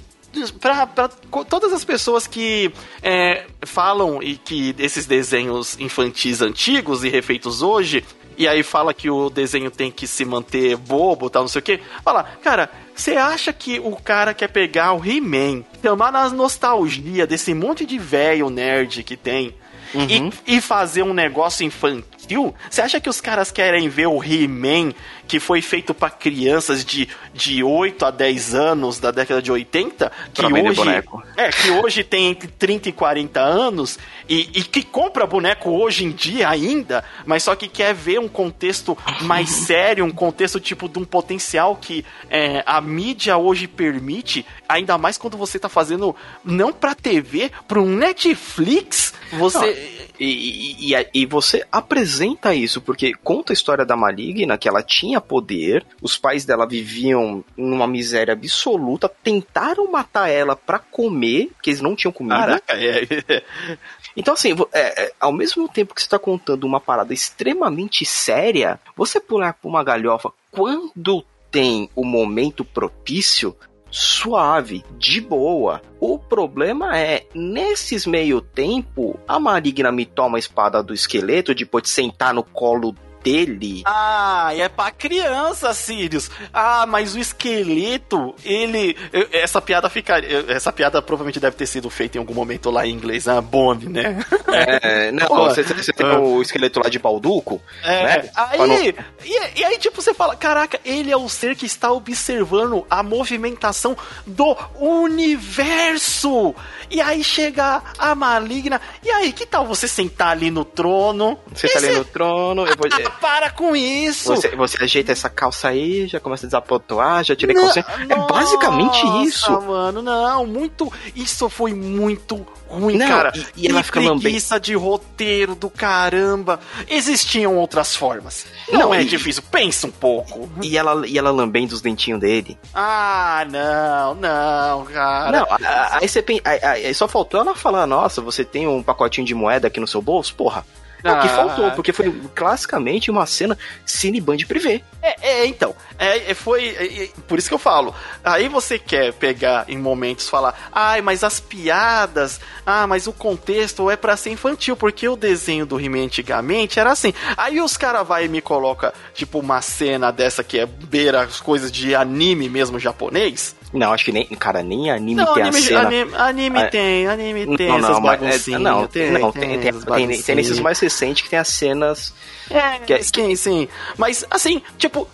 para todas as pessoas que é, falam e que esses desenhos infantis antigos e refeitos hoje e aí fala que o desenho tem que se manter bobo, tal, não sei o quê. Fala, cara, você acha que o cara quer pegar o He-Man, chamar na nostalgia desse monte de velho nerd que tem uhum. e, e fazer um negócio infantil? Você acha que os caras querem ver o He-Man que foi feito para crianças de, de 8 a 10 anos da década de 80, que hoje é que hoje tem entre 30 e 40 anos e, e, que compra boneco hoje em dia ainda, mas só que quer ver um contexto mais sério, um contexto tipo de um potencial que é, a mídia hoje permite, ainda mais quando você tá fazendo não para TV, para um Netflix, você. E, e, e, você apresenta isso, porque conta a história da Maligna, que ela tinha poder, os pais dela viviam numa miséria absoluta, tentaram matar ela para comer, porque eles não tinham comida. Caraca, é. Então, assim, é, é, ao mesmo tempo que você está contando uma parada extremamente séria, você pular por uma galhofa quando tem o momento propício, suave, de boa. O problema é, nesses meio tempo, a maligna me toma a espada do esqueleto depois de sentar no colo dele. Ah, é pra criança, Sirius. Ah, mas o esqueleto, ele. Essa piada fica. Essa piada provavelmente deve ter sido feita em algum momento lá em inglês, ah, Bond, né? É, não, você, você tem ah. o esqueleto lá de Balduco, é, né? Aí, e, e, aí, tipo, você fala: caraca, ele é o ser que está observando a movimentação do universo. E aí chega a maligna. E aí, que tal você sentar ali no trono? Você tá ali no trono, eu vou. Ah, para com isso! Você, você, ajeita essa calça aí, já começa a desapontar, já tirei calça. É basicamente isso. mano, não, muito. Isso foi muito ruim, não, cara. E, e ela fica preguiça lambendo. de roteiro do caramba. Existiam outras formas. Não, não é e, difícil, pensa um pouco. E ela, e ela lambendo os dentinhos dele. Ah, não, não, cara. Não, aí você aí só faltou ela falar, nossa, você tem um pacotinho de moeda aqui no seu bolso? Porra. Não, ah. que faltou, porque foi classicamente uma cena Cineband privê. É, é, então. É, é foi. É, é, por isso que eu falo. Aí você quer pegar em momentos falar, ai, mas as piadas, ah, mas o contexto é para ser infantil, porque o desenho do He-Man antigamente era assim. Aí os caras vai e me coloca, tipo, uma cena dessa que é beira as coisas de anime mesmo japonês. Não, acho que nem, cara, nem anime não, tem anime, a cena. Anime, anime ah, tem, anime tem não, essas não, baguncinhas. Não, tem, não, tem, tem, tem, tem, nesses mais recentes que tem as cenas é, que, é- sim, sim. Mas, assim, tipo,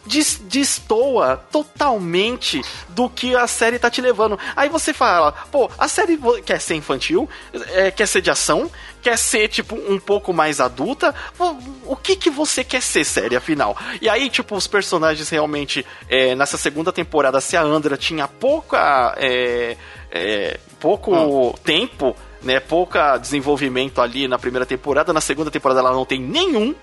destoa totalmente do que a série tá te levando. Aí você fala, pô, a série quer ser infantil, é, quer ser de ação, quer ser, tipo, um pouco mais adulta. O que que você quer ser, série, afinal? E aí, tipo, os personagens realmente, é, nessa segunda temporada, se a Andra tinha pouca. É, é, pouco hum. tempo né, pouca desenvolvimento ali na primeira temporada, na segunda temporada ela não tem nenhum.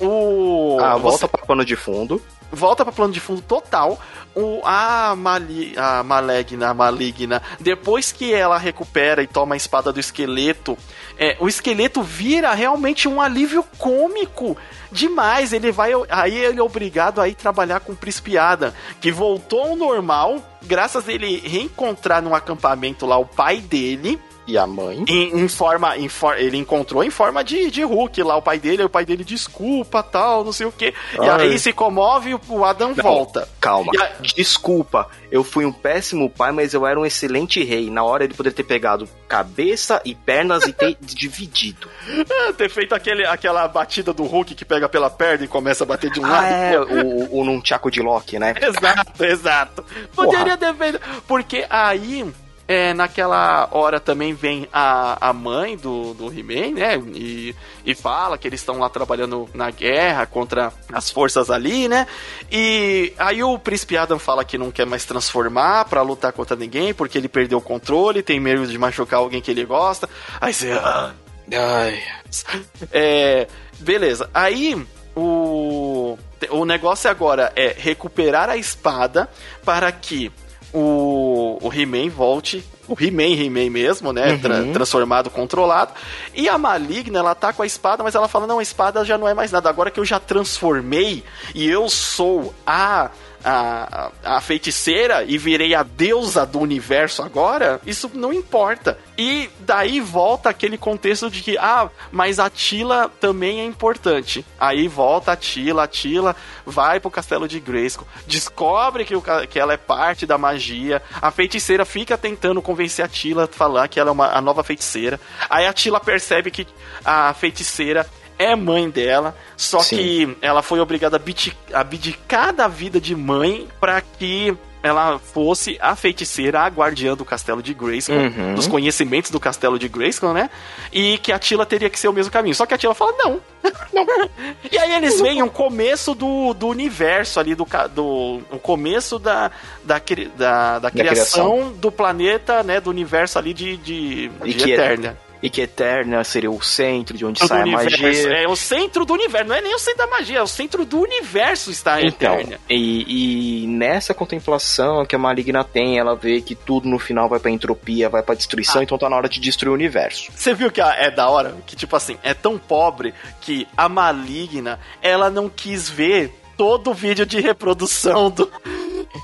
O ah, volta você... para plano de fundo. Volta para plano de fundo total. O a, Mali, a Maligna, a Maligna, depois que ela recupera e toma a espada do esqueleto, é, o esqueleto vira realmente um alívio cômico demais. Ele vai. Aí ele é obrigado a ir trabalhar com o Príncipe Adam, que voltou ao normal, graças a ele reencontrar no acampamento lá o pai dele e a mãe. Em, em forma. Em for, ele encontrou em forma de, de Hulk lá, o pai dele, o pai dele desculpa, tal, não sei o quê. Ai. E aí se comove e o Adam não, volta. Calma. A... Desculpa, eu fui um péssimo pai, mas eu era um excelente rei. Na hora de poder ter pegado cabeça e pernas e ter dividido. É, ter feito aquele, aquela batida do Hulk que pega pela perna e começa a bater de um ah, lado. É, o, o num tchaco de Loki, né? exato, exato. Poderia ter feito. Porque aí é, naquela hora também vem a, a mãe do, do He-Man, né? E, e fala que eles estão lá trabalhando na guerra contra as forças ali, né? E aí o Príncipe Adam fala que não quer mais transformar para lutar contra ninguém, porque ele perdeu o controle, tem medo de machucar alguém que ele gosta. Aí você. Ah, ai. É, beleza. Aí o, o negócio agora é recuperar a espada para que o, o He-Man volte o He-Man, He-Man mesmo, né? Uhum. Tra- transformado, controlado. E a Maligna, ela tá com a espada, mas ela fala: não, a espada já não é mais nada. Agora que eu já transformei e eu sou a. A, a feiticeira e virei a deusa do universo agora, isso não importa. E daí volta aquele contexto de que, ah, mas a Tila também é importante. Aí volta a Tila, a Tila vai pro castelo de Grayskull, descobre que, o que ela é parte da magia, a feiticeira fica tentando convencer a Tila a falar que ela é uma, a nova feiticeira. Aí a Tila percebe que a feiticeira é mãe dela, só Sim. que ela foi obrigada a abdi- abdicar da vida de mãe para que ela fosse a feiticeira, a guardiã do castelo de Grayskull, Uhum. dos conhecimentos do castelo de Grayskull, né? E que a Tila teria que ser o mesmo caminho. Só que a Tila fala, não. não. E aí eles veem o começo do, do universo ali, do, do o começo da, da, cri- da, da criação, do planeta, né? Do universo ali de, de, de é- Eterna. E que Eterna seria o centro de onde sai a magia. É o centro do universo, não é nem o centro da magia, é o centro do universo está Então, Eterna. e, e nessa contemplação que a Maligna tem, ela vê que tudo no final vai pra entropia, vai pra destruição, então tá na hora de destruir o universo. Você viu que é da hora? Que, tipo assim, é tão pobre que a maligna, ela não quis ver todo o vídeo de reprodução do,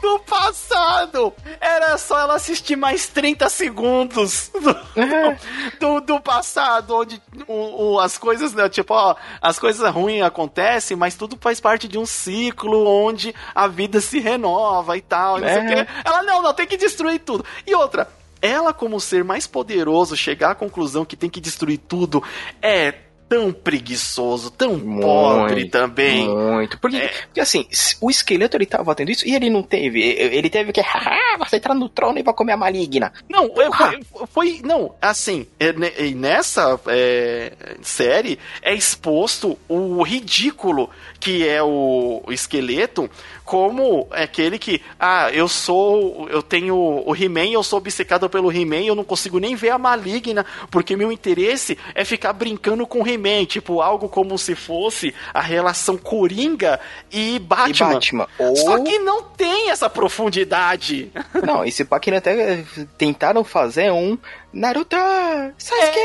do passado. Era só ela assistir mais 30 segundos do, É. do, do passado, onde o, o- as coisas, né, tipo, ó, as coisas ruins acontecem, mas tudo faz parte de um ciclo onde a vida se renova e tal. não É. Ela, não, não, tem que destruir tudo. E outra, ela, como ser mais poderoso, chegar à conclusão que tem que destruir tudo é tão preguiçoso, tão pobre Muito, também. Muito. Porque, É. porque assim, o esqueleto ele tava tendo isso e ele não teve. Ele teve que, haha, você entrar no trono e vai comer a maligna. Não, eu- Porra! foi, foi- Não, assim, é, e nessa é, série é exposto o ridículo que é o, o esqueleto como aquele que, ah, eu sou, eu tenho o He-Man, eu sou obcecado pelo He-Man, eu não consigo nem ver a maligna, porque meu interesse é ficar brincando com o He-Man, tipo, algo como se fosse a relação Coringa e Batman. E Batman. Ou. Só que não tem essa profundidade. Não, esse Paquino até tentaram fazer um Naruto! Sasuke!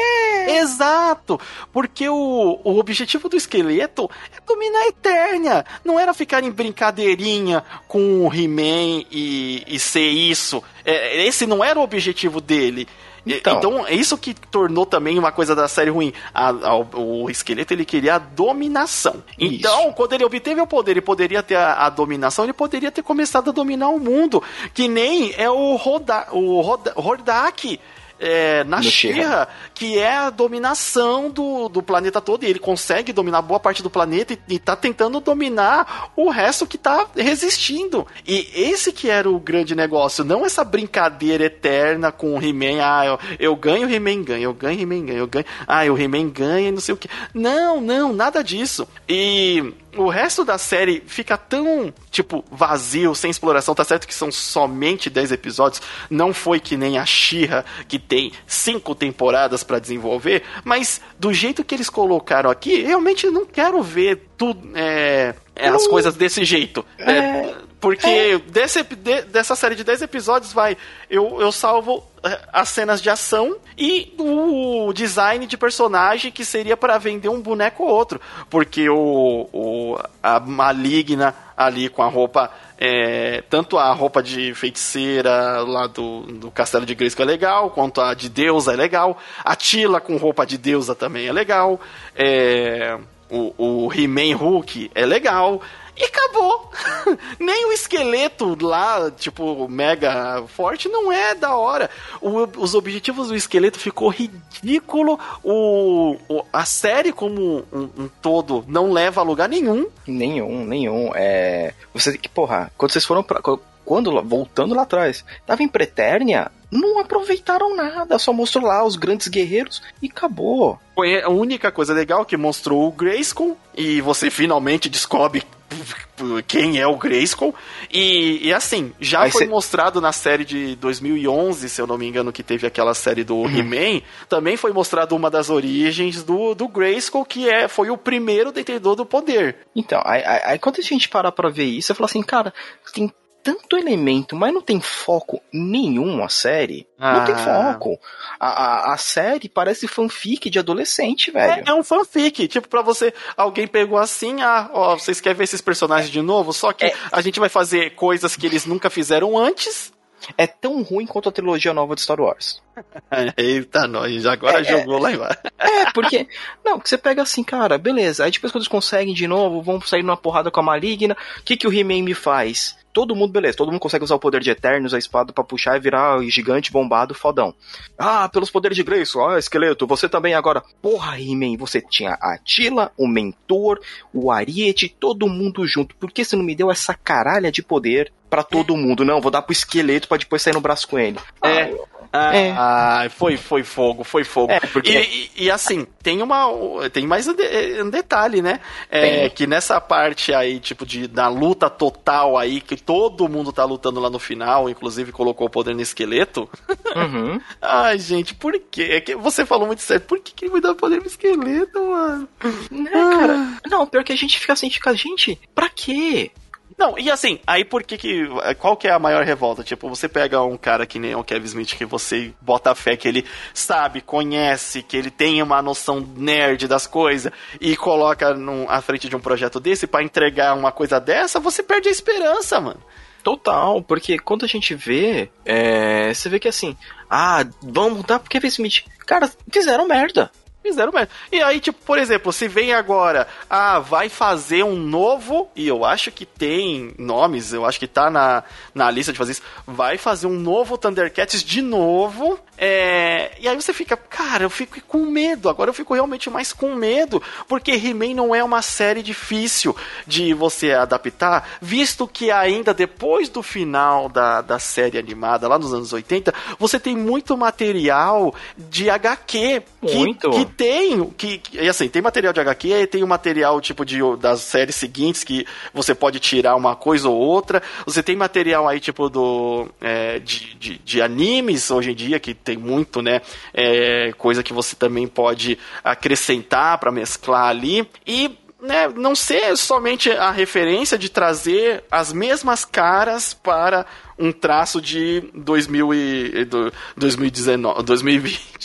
Exato! Porque o, o objetivo do esqueleto é dominar a Eternia. Não era ficar em brincadeirinha com o He-Man e, e ser isso. É, esse não era o objetivo dele. Então. Então, é isso que tornou também uma coisa da série ruim. A- a- o esqueleto ele queria a dominação. Isso. Então, quando ele obteve o poder e poderia ter a, a dominação, ele poderia ter começado a dominar o mundo. Que nem é o, Roda, o Roda, Hordak. É, na She-Ra. que é a dominação do, do planeta todo. E ele consegue dominar boa parte do planeta e, e tá tentando dominar o resto que tá resistindo. E esse que era o grande negócio, não essa brincadeira eterna com o He-Man. Ah, eu, eu ganho, o He-Man ganha, eu ganho, o He-Man ganha, eu ganho. Ah, o He-Man ganha e não sei o que. Não, não, nada disso. E o resto da série fica tão, tipo, vazio, sem exploração. Tá certo que são somente 10 episódios. Não foi que nem a She-Ra, que tem cinco temporadas pra desenvolver. Mas do jeito que eles colocaram aqui, realmente não quero ver tudo. É, as coisas desse jeito. É, É. porque desse, de- dessa série de 10 episódios, vai, eu, eu salvo é, as cenas de ação e o design de personagem que seria para vender um boneco ou outro. Porque o, o- a maligna ali com a roupa. é, tanto a roupa de feiticeira lá do, do castelo de Grayskull é legal, quanto a de deusa é legal. A Tila com roupa de deusa também é legal. É, o, o He-Man Hulk é legal. E acabou. Nem o esqueleto lá, tipo, mega forte, não é da hora. O- os objetivos do esqueleto ficou ridículo. O, o- a série, como um, um todo, não leva a lugar nenhum. Nenhum, nenhum. É. Você que, porra, quando vocês foram pra. Quando, voltando lá atrás, tava em Pretérnia, não aproveitaram nada, só mostrou lá os grandes guerreiros e acabou. Foi a única coisa legal que mostrou o Grayskull. E você finalmente descobre quem é o Grayskull. E, e assim, já Aí foi cê- mostrado na série de 2011, se eu não me engano, que teve aquela série do Uhum. He-Man. Também foi mostrado uma das origens do, do Grayskull, que é, foi o primeiro detentor do poder. Então, aí, aí- aí quando a gente parar pra ver isso, eu falo assim, cara, tem tanto elemento, mas não tem foco nenhum a série. Não tem Ah. foco. A, a, a série parece fanfic de adolescente, velho. É, é um fanfic, tipo, pra você. Alguém pegou assim, ah, ó, vocês querem ver esses personagens de novo? Só que É. a gente vai fazer coisas que eles nunca fizeram antes. É tão ruim quanto a trilogia nova de Star Wars. Eita, nós, agora É, jogou lá embaixo. É, porque. Não, porque você pega assim, cara, beleza. Aí depois quando eles conseguem de novo, vão sair numa porrada com a maligna. O que, que o He-Man me faz? Todo mundo, beleza, todo mundo consegue usar o poder de Eternos, a espada pra puxar e virar gigante bombado fodão. Ah, pelos poderes de Grace, ah, esqueleto, você também agora. Porra, He-Man, você tinha a Tila, o Mentor, o Ariete, todo mundo junto. Por que você não me deu essa caralha de poder pra todo mundo? Não, vou dar pro esqueleto pra depois sair no braço com ele. É. Ah, É. ah, foi, foi fogo, foi fogo. É, porque- E, e- e assim, tem uma. Tem mais um, de- detalhe, né? É, que nessa parte aí, tipo, de, da luta total aí, que todo mundo tá lutando lá no final, inclusive colocou o poder no esqueleto. Uhum. Ai, gente, por quê? É que você falou muito certo. Por que, que ele vai dar poder no esqueleto, mano? Né, cara? Não, pior que a gente fica assim, fica, gente, pra quê? Não, e assim, aí por que que. Qual que é a maior revolta? Tipo, você pega um cara que nem o Kevin Smith, que você bota fé que ele sabe, conhece, que ele tem uma noção nerd das coisas, e coloca num, à frente de um projeto desse pra entregar uma coisa dessa, você perde a esperança, mano. Total, porque quando a gente vê, é, você vê que assim, ah, vamos mudar porque Kevin Smith. Cara, fizeram merda. Fizeram merda. E aí, tipo, por exemplo, se vem agora, ah, vai fazer um novo, e eu acho que tem nomes, eu acho que tá na, na lista de fazer isso, vai fazer um novo Thundercats de novo, é, e aí você fica, cara, eu fico com medo, agora eu fico realmente mais com medo, porque He-Man não é uma série difícil de você adaptar, visto que ainda depois do final da, da série animada, lá nos anos 80, você tem muito material de HQ que, Muito. que tem, que, e assim, tem material de HQ, tem o material tipo de das séries seguintes que você pode tirar uma coisa ou outra. Você tem material aí tipo do é, de, de, de animes hoje em dia que tem muito, né? é, coisa que você também pode acrescentar para mesclar ali e né, não ser somente a referência de trazer as mesmas caras para um traço de 2000 e, do- 2019, 2020.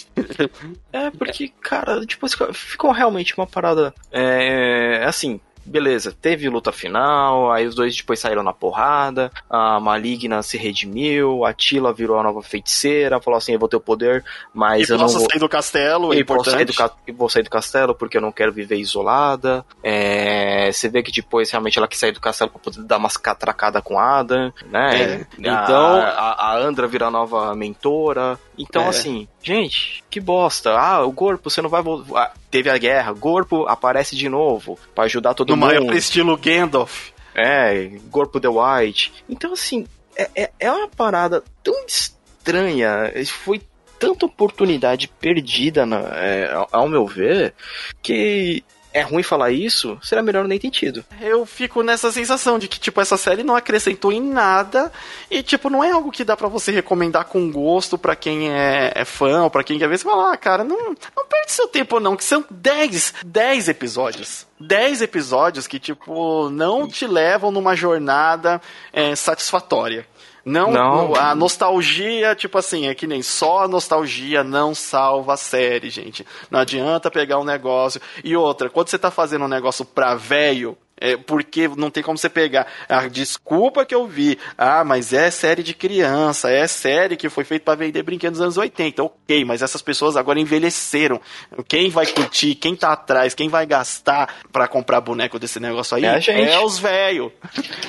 É, porque, cara, tipo, ficou realmente uma parada. É, assim, beleza, teve luta final, aí os dois depois saíram na porrada, a Maligna se redimiu, a Tila virou a nova feiticeira, falou assim: eu vou ter o poder, mas e eu não vou. sair do castelo, é E vou, sair importante. do, ca- e vou sair do castelo porque eu não quero viver isolada. É, você vê que depois realmente ela quis sair do castelo pra poder dar umas catracadas com a Ada, né? É, então- A, a Andra vira a nova mentora. Então, É. assim, gente, que bosta. Ah, o corpo, você não vai voltar. teve a guerra, o corpo aparece de novo pra ajudar todo no mundo. maior estilo Gandalf. É, corpo The White. Então, assim, é, é, é uma parada tão estranha. Foi tanta oportunidade perdida, na- é, ao meu ver, que é ruim falar isso, será melhor nem ter tido. Eu fico nessa sensação de que, tipo, essa série não acrescentou em nada e, tipo, não é algo que dá pra você recomendar com gosto pra quem é, é fã ou pra quem quer ver. Você fala, ah, cara, não, não perde seu tempo não, que são 10, 10 episódios. 10 episódios que, tipo, não te levam numa jornada é, satisfatória. Não, Não. a nostalgia, tipo assim, é que nem só a nostalgia não salva a série, gente. Não adianta pegar um negócio. E outra, quando você tá fazendo um negócio pra velho, é porque não tem como você pegar. A desculpa que eu vi. Ah, mas é série de criança, é série que foi feita pra vender brinquedos dos anos 80. Ok, mas essas pessoas agora envelheceram. Quem vai curtir, quem tá atrás, quem vai gastar pra comprar boneco desse negócio aí É gente. é os velhos.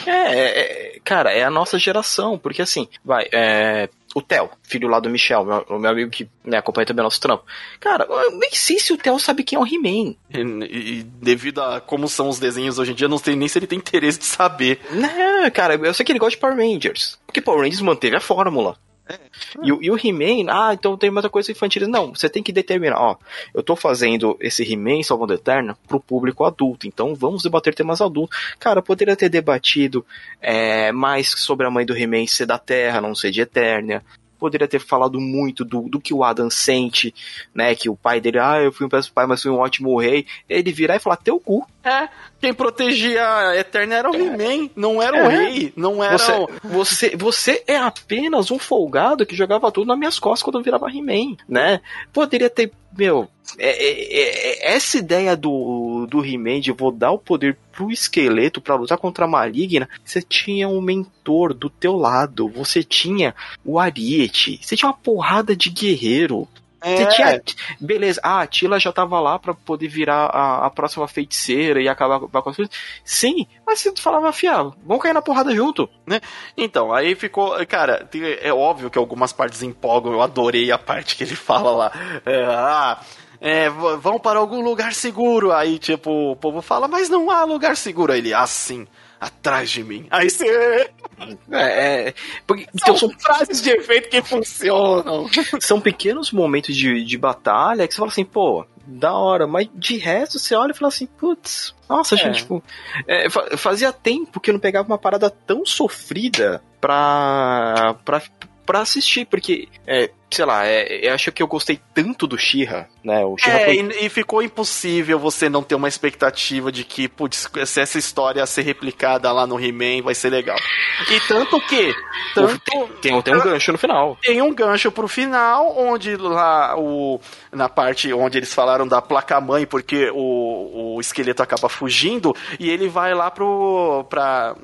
É, é, é, cara, é a nossa geração, porque assim, vai, é. O Theo, filho lá do Michel, meu, o meu amigo que né, acompanha também nosso trampo. Cara, eu nem sei se o Theo sabe quem é o He-Man. E, e devido a como são os desenhos hoje em dia, não sei nem se ele tem interesse de saber. Né, cara, eu sei que ele gosta de Power Rangers. Porque Power Rangers manteve a fórmula. E, o- e o He-Man, ah, então tem muita coisa infantil. Não, você tem que determinar, ó, eu tô fazendo esse He-Man Salvando Eterna pro público adulto, então vamos debater temas adultos. Cara, poderia ter debatido é, mais sobre a mãe do He-Man ser da Terra, não ser de Eternia. poderia ter falado muito do, do que o Adam sente, né? Que o pai dele, ah, eu fui um péssimo pai, mas fui um ótimo rei. Ele virar e falar, teu cu. É, quem protegia a Eterna era o He-Man, não era o É. rei, não era Você, o... você, você é apenas um folgado que jogava tudo nas minhas costas quando eu virava He-Man, né? Poderia ter, meu, é- é- é- é- essa ideia do, do He-Man de vou dar o poder pro esqueleto pra lutar contra a maligna, você tinha um mentor do teu lado, você tinha o Ariete, você tinha uma porrada de guerreiro. É, tinha. Beleza, ah, a Tila já tava lá pra poder virar a, a próxima feiticeira e acabar com as coisas. Sim, mas você falava, fia, vamos cair na porrada junto. Então, aí ficou. Cara, é óbvio que algumas partes empolgam. Eu adorei a parte que ele fala lá. É, ah. É, vão para algum lugar seguro. Aí, tipo, o povo fala, mas não há lugar seguro. Aí ele, assim, atrás de mim. Aí você. É, é, porque, então São são, frases de efeito que funcionam. são pequenos momentos de, de batalha que você fala assim, pô, da hora, mas de resto você olha e fala assim, putz, nossa, É. gente, tipo, é, fa- fazia tempo que eu não pegava uma parada tão sofrida pra, pra, pra assistir, porque, é, sei lá, é, eu acho que eu gostei tanto do Shira, né? O Shira É, foi e, e ficou impossível você não ter uma expectativa de que, putz, se essa história ser replicada lá no He-Man vai ser legal. E tanto que. Tanto, Tem, tem um gancho no final. tem um gancho pro final, onde lá o na parte onde eles falaram da placa mãe, porque o, o esqueleto acaba fugindo e ele vai lá pro pra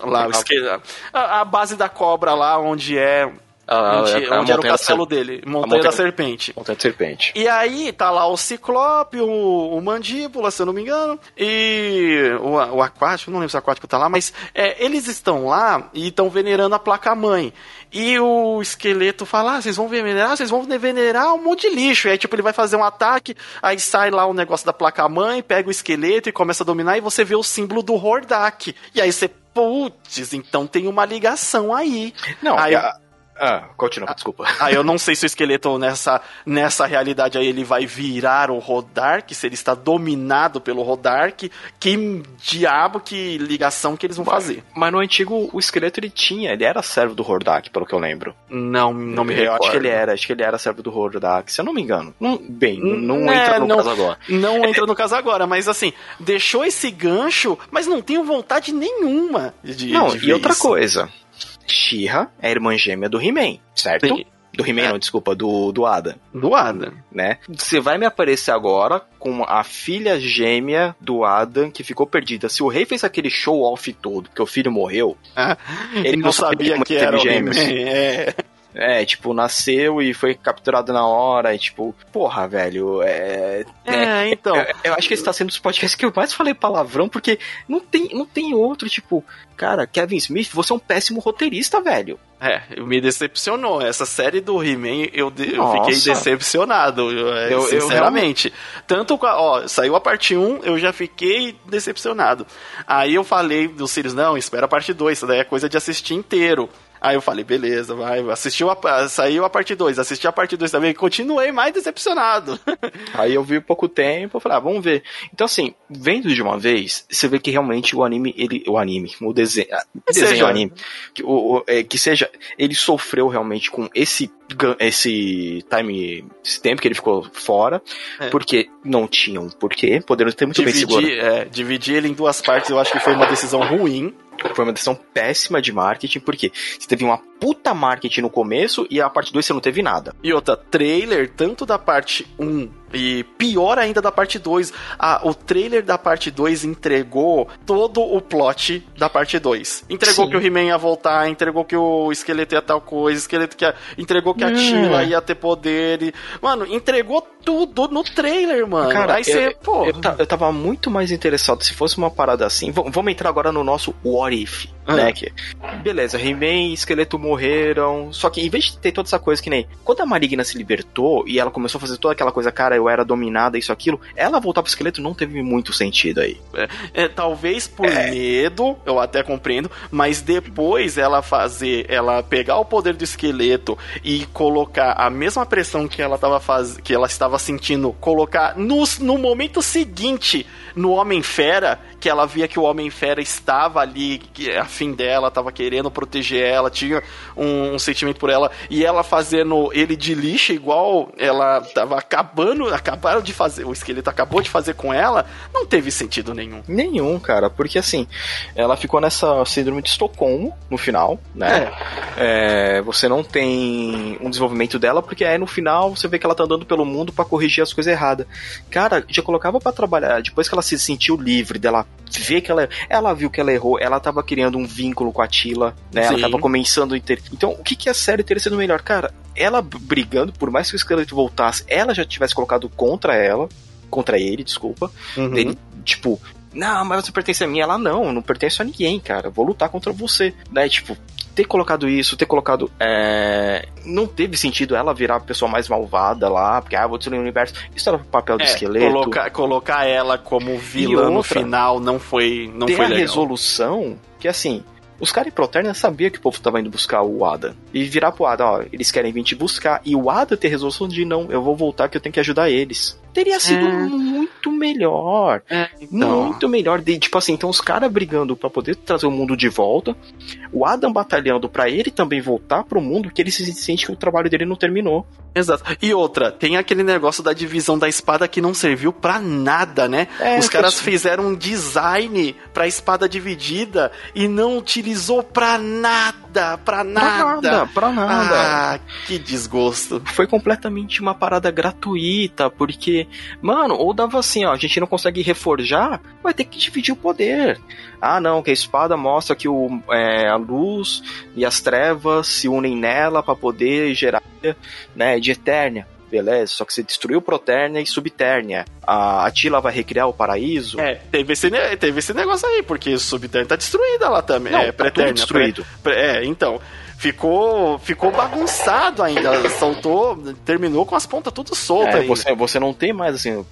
lá o esqueleto, a, a base da cobra lá onde é A, onde, a- a onde era o da castelo ser- dele, montanha, montanha- da serpente. Montanha de serpente. E aí tá lá o Ciclope, o, o Mandíbula, se eu não me engano, e o, o Aquático, não lembro se o Aquático tá lá, mas é, eles estão lá e estão venerando a placa-mãe. E o esqueleto fala, ah, vocês vão venerar? Vocês vão venerar um monte de lixo. E aí, tipo, ele vai fazer um ataque, aí sai lá o negócio da placa-mãe, pega o esqueleto e começa a dominar, e você vê o símbolo do Hordak. E aí você, putz, então tem uma ligação aí. Não, Aí- a- ah, continua, desculpa. Aí eu não sei se o esqueleto nessa, nessa realidade aí ele vai virar o Rodark, se ele está dominado pelo Rodark. Que diabo, que ligação que eles vão fazer? Mas no antigo, o esqueleto ele tinha, ele era servo do Hordak, pelo que eu lembro. Não, não me eu recordo. acho que ele era, acho que ele era servo do Hordak, se eu não me engano. Não- bem, não, não É, entra no não- caso agora. Não entra no caso agora, mas assim, deixou esse gancho, mas não tenho vontade nenhuma de. não, de e outra isso. coisa. Shira é a irmã gêmea do He-Man, certo? Sim. Do He-Man, É. não, desculpa, do, do Adam, Do Adam. né? Você vai me aparecer agora com a filha gêmea do Adam que ficou perdida. Se o rei fez aquele show-off todo, porque o filho morreu, Ele não sabia que era o gêmeos. He-Man. É. É, tipo, nasceu e foi capturado na hora, e tipo, porra, velho, é. É, então. Eu, eu acho que esse tá sendo os podcasts que eu mais falei palavrão, porque não tem, não tem outro, tipo, cara, Kevin Smith, você é um péssimo roteirista, velho. É, me decepcionou. Essa série do He-Man, eu, de- eu fiquei decepcionado, eu, é, Eu- eu sinceramente. Tanto com a, ó, saiu a parte 1, eu já fiquei decepcionado. Aí eu falei do Sirius, não, espera a parte 2, isso daí é coisa de assistir inteiro. Aí eu falei, beleza, vai, assistiu a, saiu a parte 2, assisti a parte 2 também, continuei mais decepcionado. Aí eu vi pouco tempo, falei, ah, vamos ver. Então, assim, vendo de uma vez, você vê que realmente o anime, ele, o anime, o desenho, ah, Que desenho seja- anime, que, o, o- é, que seja, ele sofreu realmente com esse, esse time, esse tempo que ele ficou fora, É. porque não tinha um porquê, poderiam ter muito bem segurado. dividir, é, dividir ele em duas partes, eu acho que foi uma decisão ruim. Foi uma decisão péssima de marketing, porque você teve uma puta marketing no começo e a parte 2 você não teve nada. E outra, trailer, tanto da parte 1 e pior ainda da parte 2. Ah, o trailer da parte 2 entregou todo o plot da parte 2. Entregou Sim. que o He-Man ia voltar, entregou que o esqueleto ia tal coisa, esqueleto que ia, entregou que a Hum. Tila ia ter poder. E, mano, entregou tudo no trailer, mano. Cara, Aí você, eu, pô. eu, eu tava muito mais interessado se fosse uma parada assim. V- vamos entrar agora no nosso What If, Ah. né? Que, beleza, He-Man e Esqueleto morreram. Só que em vez de ter toda essa coisa que nem. Quando a Maligna se libertou e ela começou a fazer toda aquela coisa, cara, eu era dominada, isso, aquilo, ela voltar pro esqueleto não teve muito sentido aí. É, talvez por medo, eu até compreendo, mas depois ela fazer, ela pegar o poder do esqueleto e colocar a mesma pressão que ela tava faz... que ela estava sentindo, colocar no, no momento seguinte no Homem Fera, que ela via que o Homem Fera estava ali, que a, afim dela, tava querendo proteger ela, tinha um, um sentimento por ela, e ela fazendo ele de lixa igual ela tava acabando, acabaram de fazer, o esqueleto acabou de fazer com ela, não teve sentido nenhum. Nenhum, cara, porque assim, ela ficou nessa síndrome de Estocolmo no final, né? É, você não tem um desenvolvimento dela, porque aí no final você vê que ela tá andando pelo mundo para corrigir as coisas erradas. Cara, já colocava para trabalhar, depois que ela se sentiu livre dela ver que ela ela viu que ela errou, ela tava criando um vínculo com a Tila, né? Ela Sim. tava começando a ter. Então, o que que a série teria sido melhor, cara? Ela brigando, por mais que o esqueleto voltasse, ela já tivesse colocado contra ela, contra ele, desculpa. Uhum. Ele, tipo, não, mas você pertence a mim. Ela, não, não pertence a ninguém, cara. Vou lutar contra você. Né? Tipo, ter colocado isso, ter colocado. é, Não teve sentido ela virar a pessoa mais malvada lá, porque, ah, vou destruir o universo. Isso era o papel do É, esqueleto. Colocar, colocar ela como vilã no final não foi, não ter foi a legal. resolução que, assim. Os caras em Proterna sabiam que o povo tava indo buscar o Adam. E virar pro Adam, ó, eles querem vir te buscar. E o Adam ter resolução de não, eu vou voltar que eu tenho que ajudar eles. Teria sido É. muito melhor. Então, Muito melhor. De, tipo assim, então os caras brigando pra poder trazer o mundo de volta. O Adam batalhando pra ele também voltar pro mundo, que ele se sente que o trabalho dele não terminou. Exato. E outra, tem aquele negócio da divisão da espada que não serviu pra nada, né? É, Os caras fizeram um design pra espada dividida e não utilizou pra nada, pra Pra nada. nada, pra nada. Ah, que desgosto. Foi completamente uma parada gratuita, porque, mano, ou dava assim, ó, a gente não consegue reforjar, vai ter que dividir o poder. Ah, não, que a espada mostra que o, é, a luz e as trevas se unem nela pra poder gerar, né, de Eternia. Beleza, só que você destruiu Proternia e Subternia. A Atila vai recriar o paraíso. É, teve esse, teve esse negócio aí, porque o Subterrâneo tá destruída lá também. Não, é, tá destruído. pré- pré- é, então. Ficou, ficou bagunçado ainda. Soltou, terminou com as pontas tudo soltas É, você, você não tem mais assim,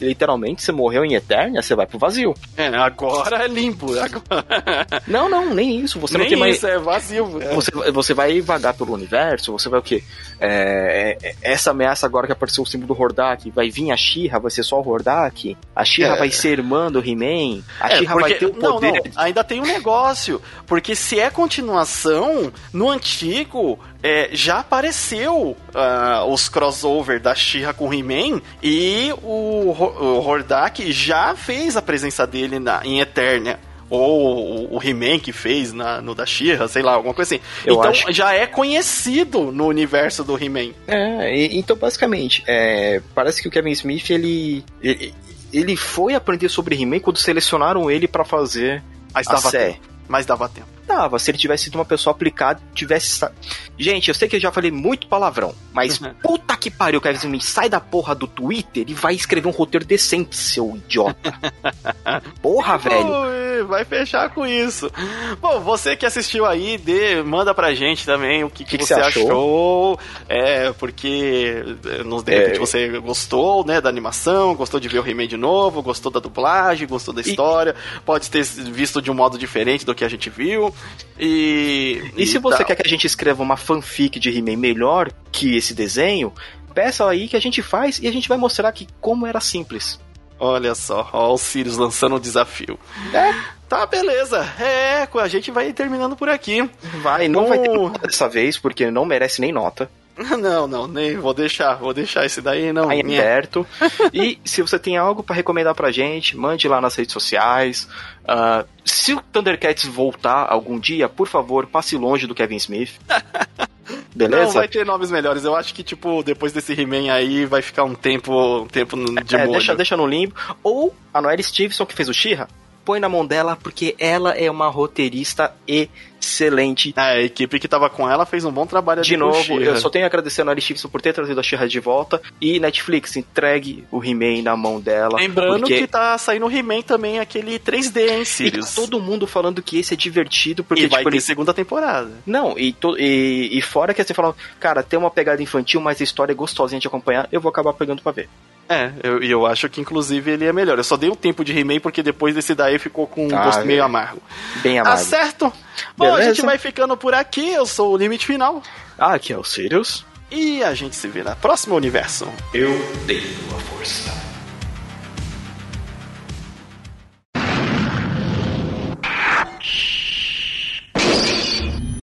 literalmente você morreu em Eternia, você vai pro vazio. É, agora é limpo. Agora... Não, não, nem isso. Você Nem não tem mais. isso, é vazio. É. Você, você vai vagar pelo universo, você vai o quê? É, é, essa ameaça agora que apareceu o símbolo do Hordak, vai vir a Shira, vai ser só o Hordak? A Shira É. vai ser irmã do He-Man? A É, vai porque- ter o não, poder. não, ainda tem um negócio. Porque se é continuação, no antigo é, já apareceu ah, os crossover da She-Ra com He-Man e o, o Hordak já fez a presença dele na, em Eternia. Ou o- o He-Man que fez na, no da She-Ra, sei lá, alguma coisa assim. Eu então acho- já é conhecido no universo do He-Man. É, e- então basicamente, é, parece que o Kevin Smith, ele, ele, ele foi aprender sobre He-Man quando selecionaram ele pra fazer Mas a dava série. tempo. Mas dava tempo. Dava, se ele tivesse sido uma pessoa aplicada, tivesse. Gente, eu sei que eu já falei muito palavrão, mas Uhum. puta que pariu, Kevin Smith, sai da porra do Twitter e vai escrever um roteiro decente, seu idiota. porra, velho. Ui, vai fechar com isso. Bom, você que assistiu aí, dê, manda pra gente também o que, que Que você achou. achou? É, porque nos de repente É. você gostou, né, da animação, gostou de ver o He-Man de novo, gostou da dublagem, gostou da história, pode ter visto de um modo diferente do que a gente viu. E E se você tal. quer que a gente escreva uma fanfic de He-Man melhor que esse desenho, peça aí que a gente faz e a gente vai mostrar que como era simples. Olha só, ó, o Sirius lançando o desafio. É. Tá, beleza. É, a gente vai terminando por aqui. Vai, não vai ter nota dessa vez, porque não merece nem nota. Não, não, nem vou deixar, vou deixar esse daí não. Tá em Nhé. aberto. e se você tem algo pra recomendar pra gente, mande lá nas redes sociais. Ah, se o Thundercats voltar algum dia, por favor, passe longe do Kevin Smith. Não, Beleza? vai ter nomes melhores. Eu acho que, tipo, depois desse He-Man aí, vai ficar um tempo, um tempo de É, molho. deixa, deixa no limbo. Ou a Noelle Stevenson, que fez o She-Ra, põe na mão dela, porque ela é uma roteirista excelente. É, a equipe que tava com ela fez um bom trabalho De novo, eu só tenho a agradecer a Noelle Stevenson por ter trazido a She-Ra de volta. E Netflix, entregue o He-Man na mão dela. Lembrando porque... que tá saindo o He-Man também, aquele 3D, hein, E tá Sirius? todo mundo falando que esse é divertido, porque e vai tipo, ter ele segunda temporada. Não, e, to- e, e fora que você fala, cara, tem uma pegada infantil, mas a história é gostosinha de acompanhar, eu vou acabar pegando pra ver. É, eu- e eu, acho que inclusive ele é melhor. Eu só dei um tempo de He-Man porque depois desse daí ficou com um Ah, gosto meio é. amargo. Bem Tá amado. certo? Bom, a Beleza. gente vai ficando por aqui. Eu sou o Limite Final. Ah, aqui é o Sirius. E a gente se vê na próxima universo. Eu tenho a força.